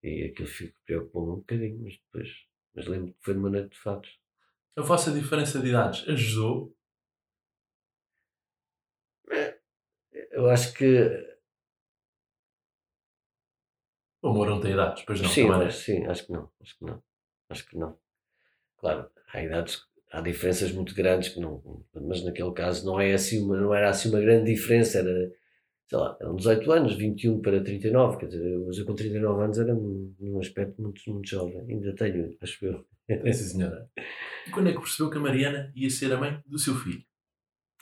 E aquilo fico preocupou-me um bocadinho, mas depois. Mas lembro que foi numa noite de fatos. A vossa diferença de idades ajudou? Eu acho que. O amor não tem idades, pois não, sim, não. acho, sim, acho que não. Acho que não. Acho que não. Claro, há idades. Há diferenças muito grandes que não. Mas naquele caso não, é assim uma, não era assim uma grande diferença. Era, sei lá, eram 18 anos, 21 para 39. Quer dizer, mas eu com 39 anos era num aspecto muito, muito jovem. Ainda tenho, acho eu. Sim, senhora. E quando é que percebeu que a Mariana ia ser a mãe do seu filho?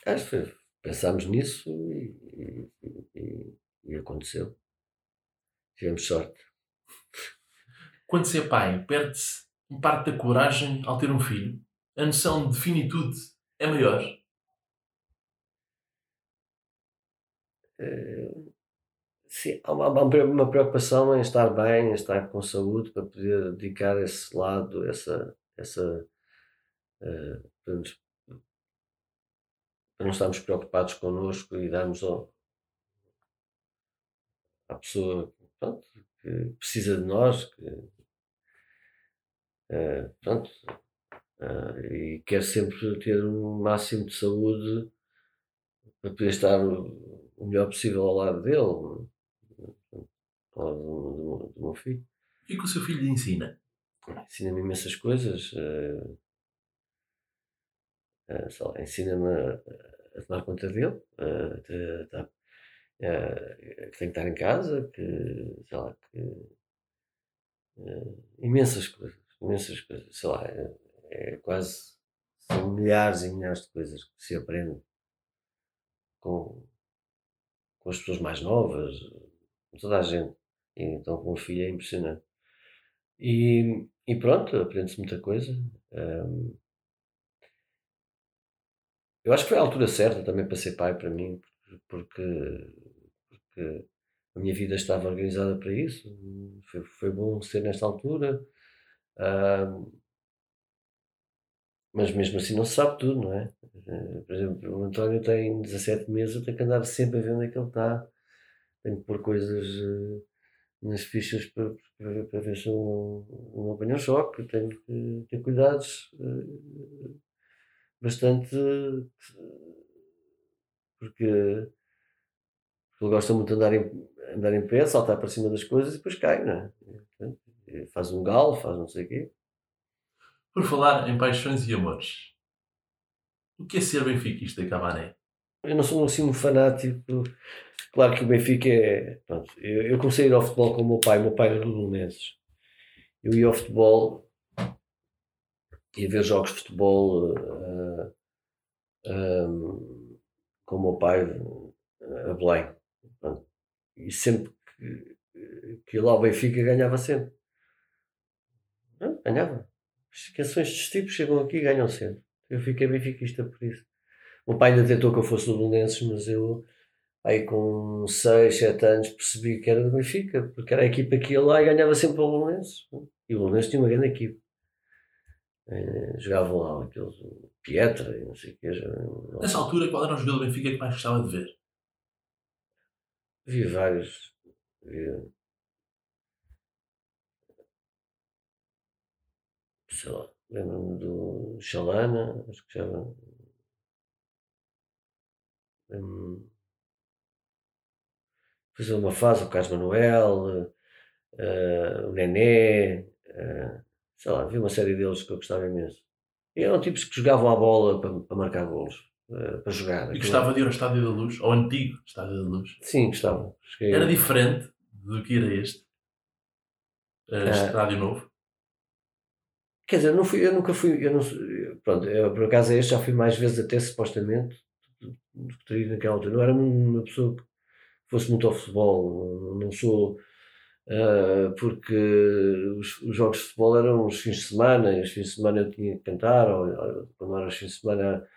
Acho que pensámos nisso e, e, e- e aconteceu. tivemos sorte. Quando se é pai, perde-se parte da coragem ao ter um filho? A noção de finitude é maior? Sim, há uma, uma, preocupação em estar bem, em estar com saúde para poder dedicar esse lado, essa, essa uh, para não estarmos preocupados connosco e darmos ao, à pessoa pronto, que precisa de nós, que, uh, pronto, uh, e quer sempre ter um máximo de saúde para poder estar o melhor possível ao lado dele, ao lado do, do, do meu filho. O que o seu filho lhe ensina? Ensina-me imensas coisas. Uh, uh, ensina-me a, a, tomar conta dele, uh, de, de, uh, que tem que estar em casa, que, sei lá, que, imensas coisas, imensas coisas, sei lá, é, é, quase, são milhares e milhares de coisas que se aprende com, com as pessoas mais novas, com toda a gente. E, então com o filho é impressionante. E, e pronto, aprende-se muita coisa. Um, eu acho que foi a altura certa também para ser pai para mim, porque, porque a minha vida estava organizada para isso. Foi, foi bom ser nesta altura. Um, mas mesmo assim não se sabe tudo, não é? Eh, por exemplo, o António tem 17 meses, eu tenho que andar sempre a ver onde é que ele está. Tenho que pôr coisas uh, nas fichas para, para, para, ver se não, não apanha um choque. Tenho que ter cuidados uh, bastante. Porque, porque ele gosta muito de andar em, andar em pé, saltar para cima das coisas e depois cai, não é? Faz um galo, faz não sei o quê. Por falar em paixões e amores, o que é ser benfiquista, Camané? Eu não sou assim um fanático. Claro que o Benfica é. Pronto, eu, eu comecei a ir ao futebol com o meu pai. O meu pai era do Belenenses. Eu ia ao futebol, ia ver jogos de futebol uh, uh, com o meu pai a Belém. Pronto. E sempre que, que lá ao Benfica ganhava sempre. Ganhava. As canções destes tipos chegam aqui e ganham sempre. Eu fiquei benfiquista por isso. O meu pai ainda tentou que eu fosse do Belenenses, mas eu, aí com 6, 7 anos, percebi que era do Benfica, porque era a equipa que ia lá e ganhava sempre o Belenenses. E o Belenenses tinha uma grande equipa. É, jogavam lá aqueles Pietra e não sei o que. Nessa altura, qual era o jogador do Benfica que mais gostava de ver? Vi vários. Vi, sei lá, lembro-me do Xalana, acho que já. Um, fazer uma fase, o Carlos Manuel, uh, o Nené, uh, sei lá, vi uma série deles que eu gostava imenso. E eram tipos que jogavam a bola para, para marcar golos, uh, para jogar. E gostava de ir ao Estádio da Luz, ao antigo Estádio da Luz? Sim, gostava. Cheguei... Era diferente do que era este? Estádio Novo? Quer dizer, não fui, eu nunca fui, eu não, pronto, eu, por acaso este já fui mais vezes até supostamente do que teria naquela altura. Não era uma pessoa que fosse muito ao futebol, não sou, uh, porque os, os, jogos de futebol eram os fins de semana, e os fins de semana eu tinha que cantar, ou, ou quando eram os fins de semana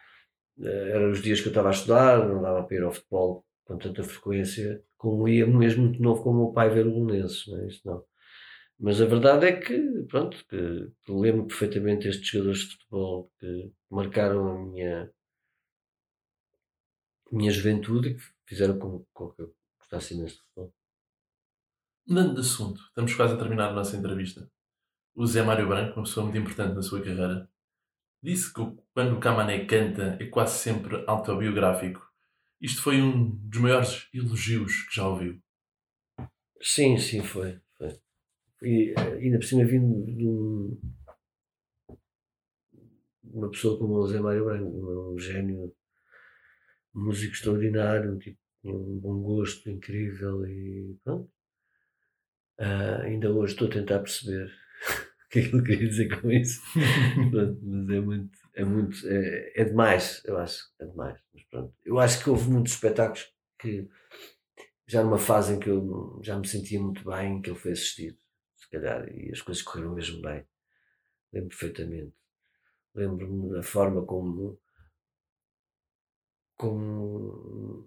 uh, eram os dias que eu estava a estudar, não dava para ir ao futebol com tanta frequência, como ia mesmo muito novo como o meu pai ver o não é? Isso não. Mas a verdade é que, pronto, que, lembro perfeitamente estes jogadores de futebol que marcaram a minha, minha juventude e que fizeram com, com que eu gostasse imenso de futebol. Mudando de assunto, estamos quase a terminar a nossa entrevista. O Zé Mário Branco, uma pessoa muito importante na sua carreira, disse que quando o Camané canta é quase sempre autobiográfico. Isto foi um dos maiores elogios que já ouviu. Sim, sim, foi. foi. E ainda por cima vindo de um, uma pessoa como o José Mário Branco, um gênio, um músico extraordinário, um tipo um bom gosto incrível e pronto. Uh, ainda hoje estou a tentar perceber (laughs) o que é que ele queria dizer com isso. (laughs) pronto, mas é muito, é muito, é, é, demais, eu acho, é demais. Mas pronto, eu acho que houve muitos espetáculos que já numa fase em que eu já me sentia muito bem, que ele foi assistido, se calhar, e as coisas correram mesmo bem. Lembro perfeitamente. Lembro-me da forma como, como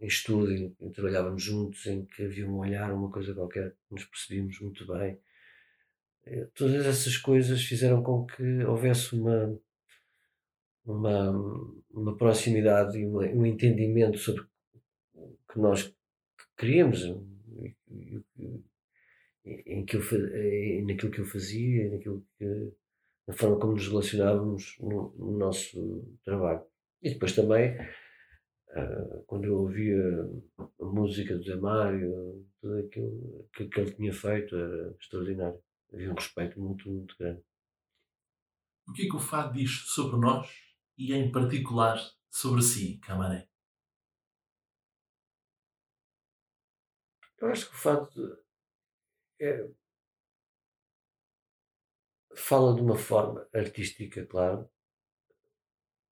em estúdio, em trabalhávamos juntos, em que havia um olhar, uma coisa qualquer, nos percebíamos muito bem. Eh, todas essas coisas fizeram com que houvesse uma, uma, uma proximidade e uma, um entendimento sobre o que nós queríamos em que eu, naquilo que eu fazia, naquilo que, na forma como nos relacionávamos no, no nosso trabalho. E depois também Uh, quando eu ouvia a música do Zé Mário, tudo aquilo que, que ele tinha feito era extraordinário. Havia um respeito muito, muito grande. O que é que o fado diz sobre nós e, em particular, sobre si, Camaré? Eu acho que o fado é, fala de uma forma artística, claro,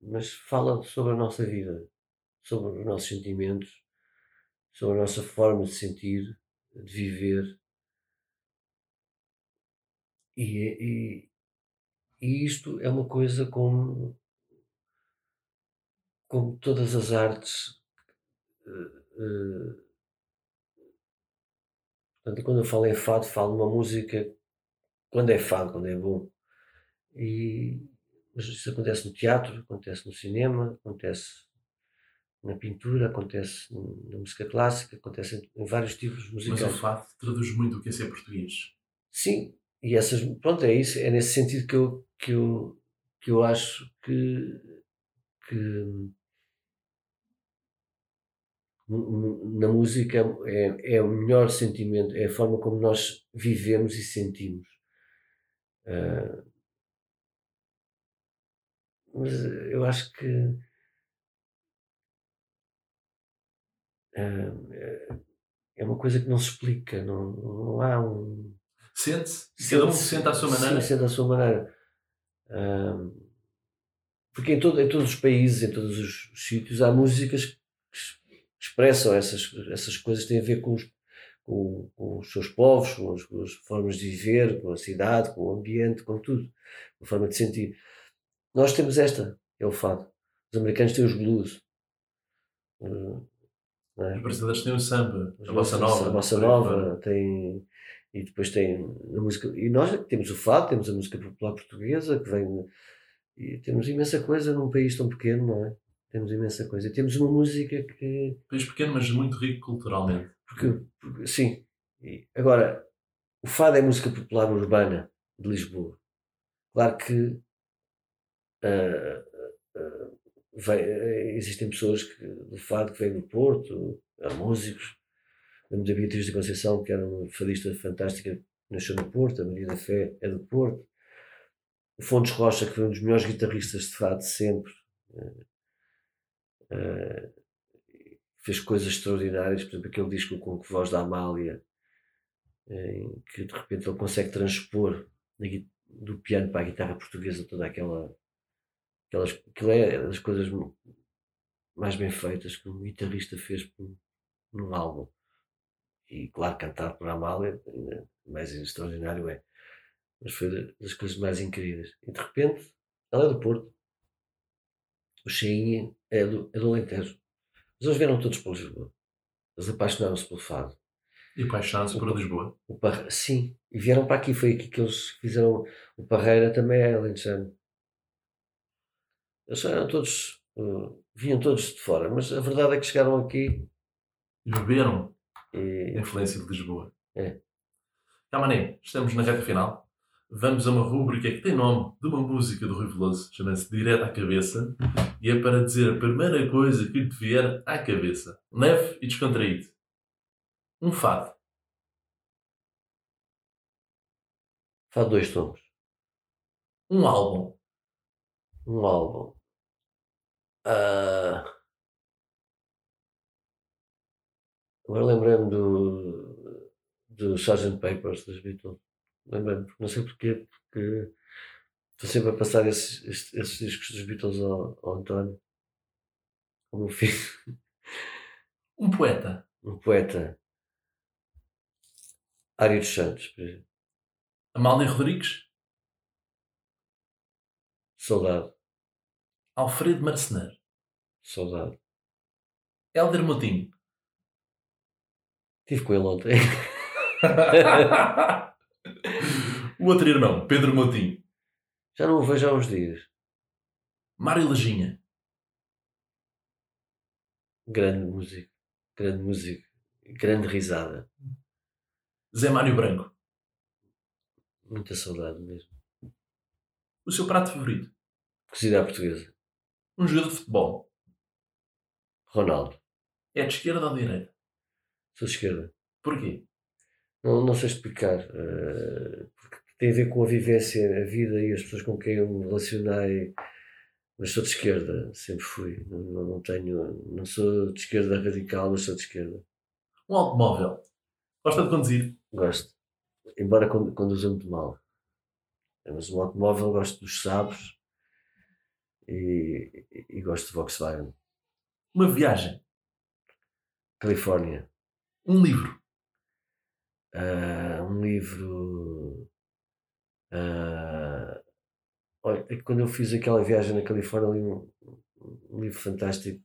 mas fala sobre a nossa vida sobre os nossos sentimentos, sobre a nossa forma de sentir, de viver. E, e, e isto é uma coisa como, como todas as artes. Uh, uh, portanto, quando eu falo em fado, falo numa música quando é fado, quando é bom. E, mas isso acontece no teatro, acontece no cinema, acontece na pintura, acontece na música clássica, acontece em, vários tipos musicais. Mas o fado traduz muito o que é ser português. Sim, e essas, pronto, é isso, é nesse sentido que eu, que eu, que eu acho que, que na música é, é o melhor sentimento, é a forma como nós vivemos e sentimos. Uh, mas eu acho que é, é uma coisa que não se explica, não, não há um. Sente-se? Cada um se sente à sua maneira? Sim, sente à sua maneira. porque em, todo, em todos os países, em todos os sítios, há músicas que expressam essas, essas coisas, têm a ver com os, com, com os seus povos, com as, com as, formas de viver, com a cidade, com o ambiente, com tudo, com a forma de sentir. Nós temos esta, é o fado. Os americanos têm os blues. É? Os brasileiros têm o samba, a bossa nova. A bossa nova tem. E depois tem a música. E nós temos o fado, temos a música popular portuguesa, que vem. E temos imensa coisa num país tão pequeno, não é? Temos imensa coisa. Temos uma música que. País pequeno, mas muito rico culturalmente. Porque, porque sim. Agora, o fado é música popular urbana de Lisboa. Claro que. Uh, uh, vem, eh, existem pessoas que, do fado que vêm do Porto, há músicos. Lembro da Beatriz da Conceição, que era uma fadista fantástica, nasceu no Porto, a Maria da Fé é do Porto. O Fontes Rocha, que foi um dos melhores guitarristas de fado sempre, uh, fez coisas extraordinárias, por exemplo, aquele disco com que voz da Amália, em que de repente ele consegue transpor do piano para a guitarra portuguesa toda aquela Aquelas, aquilo é das coisas mais bem feitas que um guitarrista fez num álbum. E claro, cantar por Amália, ainda mais extraordinário é. Mas foi das coisas mais incríveis. E de repente, ela é do Porto. O Cheinha é do, é do Alentejo. Mas eles vieram todos para Lisboa. Eles apaixonaram-se pelo fado. E apaixonaram-se por Lisboa? O Parre... Sim, e vieram para aqui. Foi aqui que eles fizeram. O Parreira também é alentejano. Eles eram todos, uh, vinham todos de fora, mas a verdade é que chegaram aqui e beberam e... a influência de Lisboa. É. Camané, estamos na reta final. Vamos a uma rúbrica que tem nome de uma música do Rui Veloso, chama-se Direto à Cabeça, e é para dizer a primeira coisa que lhe vier à cabeça. Leve e descontraído. Um fado. Fado dois tons. Um álbum um álbum. Uh, agora lembrei-me do, do Sgt. Papers dos Beatles. Lembrei-me, não sei porquê, porque estou sempre a passar esses, esses, esses discos dos Beatles ao, ao António, ao meu (laughs) filho. Um poeta. um poeta. Ário dos Santos, por exemplo. Amália Rodrigues? Saudade, Alfredo Marceneiro? saudade. Hélder Motinho? Estive com ele ontem. (laughs) (laughs) o outro irmão, Pedro Motinho? Já não o vejo há uns dias. Mário Lajinha? Grande músico, grande músico, grande risada. Zé Mário Branco? Muita saudade mesmo. O seu prato favorito? Cozida à portuguesa. Um jogador de futebol? Ronaldo, É de esquerda ou de direita? sou de esquerda. Porquê? Não, não sei explicar, eh, porque tem a ver com a vivência, a vida e as pessoas com quem eu me relacionei. Mas sou de esquerda, sempre fui. Não, não, tenho, não sou de esquerda radical, mas sou de esquerda. Um automóvel? Gosta de conduzir? Gosto. Embora condu- conduza muito mal. Mas um automóvel gosto dos sabres e, e, e gosto de Volkswagen. Uma viagem? Califórnia. Um livro? Ah, um livro. ah, olha, é quando eu fiz aquela viagem na Califórnia, li um, um livro fantástico.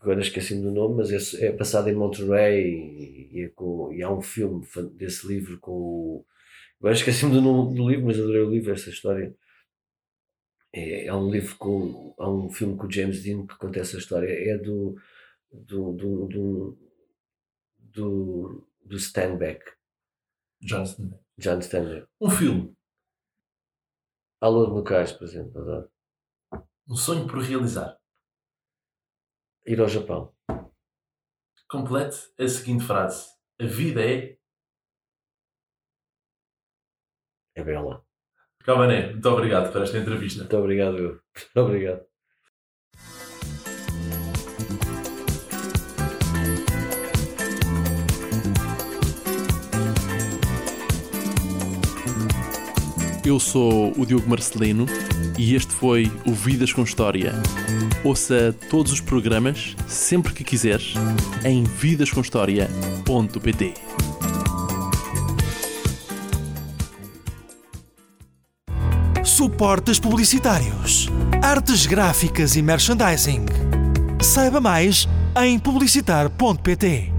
Agora esqueci-me do nome, mas é, é passado em Monterey e, e é com- e há um filme desse livro com o. Agora esqueci-me do nome do livro, mas adorei o livro, essa história. É, é um livro com. Há um filme com o James Dean que conta essa história. É do. do, do, do, do, do Steinbeck. John Steinbeck. Um filme? Alô de Locais, por exemplo, adoro. Um sonho por realizar? Ir ao Japão. Complete a seguinte frase. A vida é... É bela. Cabané, muito obrigado por esta entrevista. Muito obrigado, eu. (laughs) Muito obrigado. Eu sou o Diogo Marcelino e este foi o Vidas com História. Ouça todos os programas, sempre que quiseres, em vidascomhistoria.pt. Suportes publicitários, artes gráficas e merchandising. Saiba mais em publicitar.pt.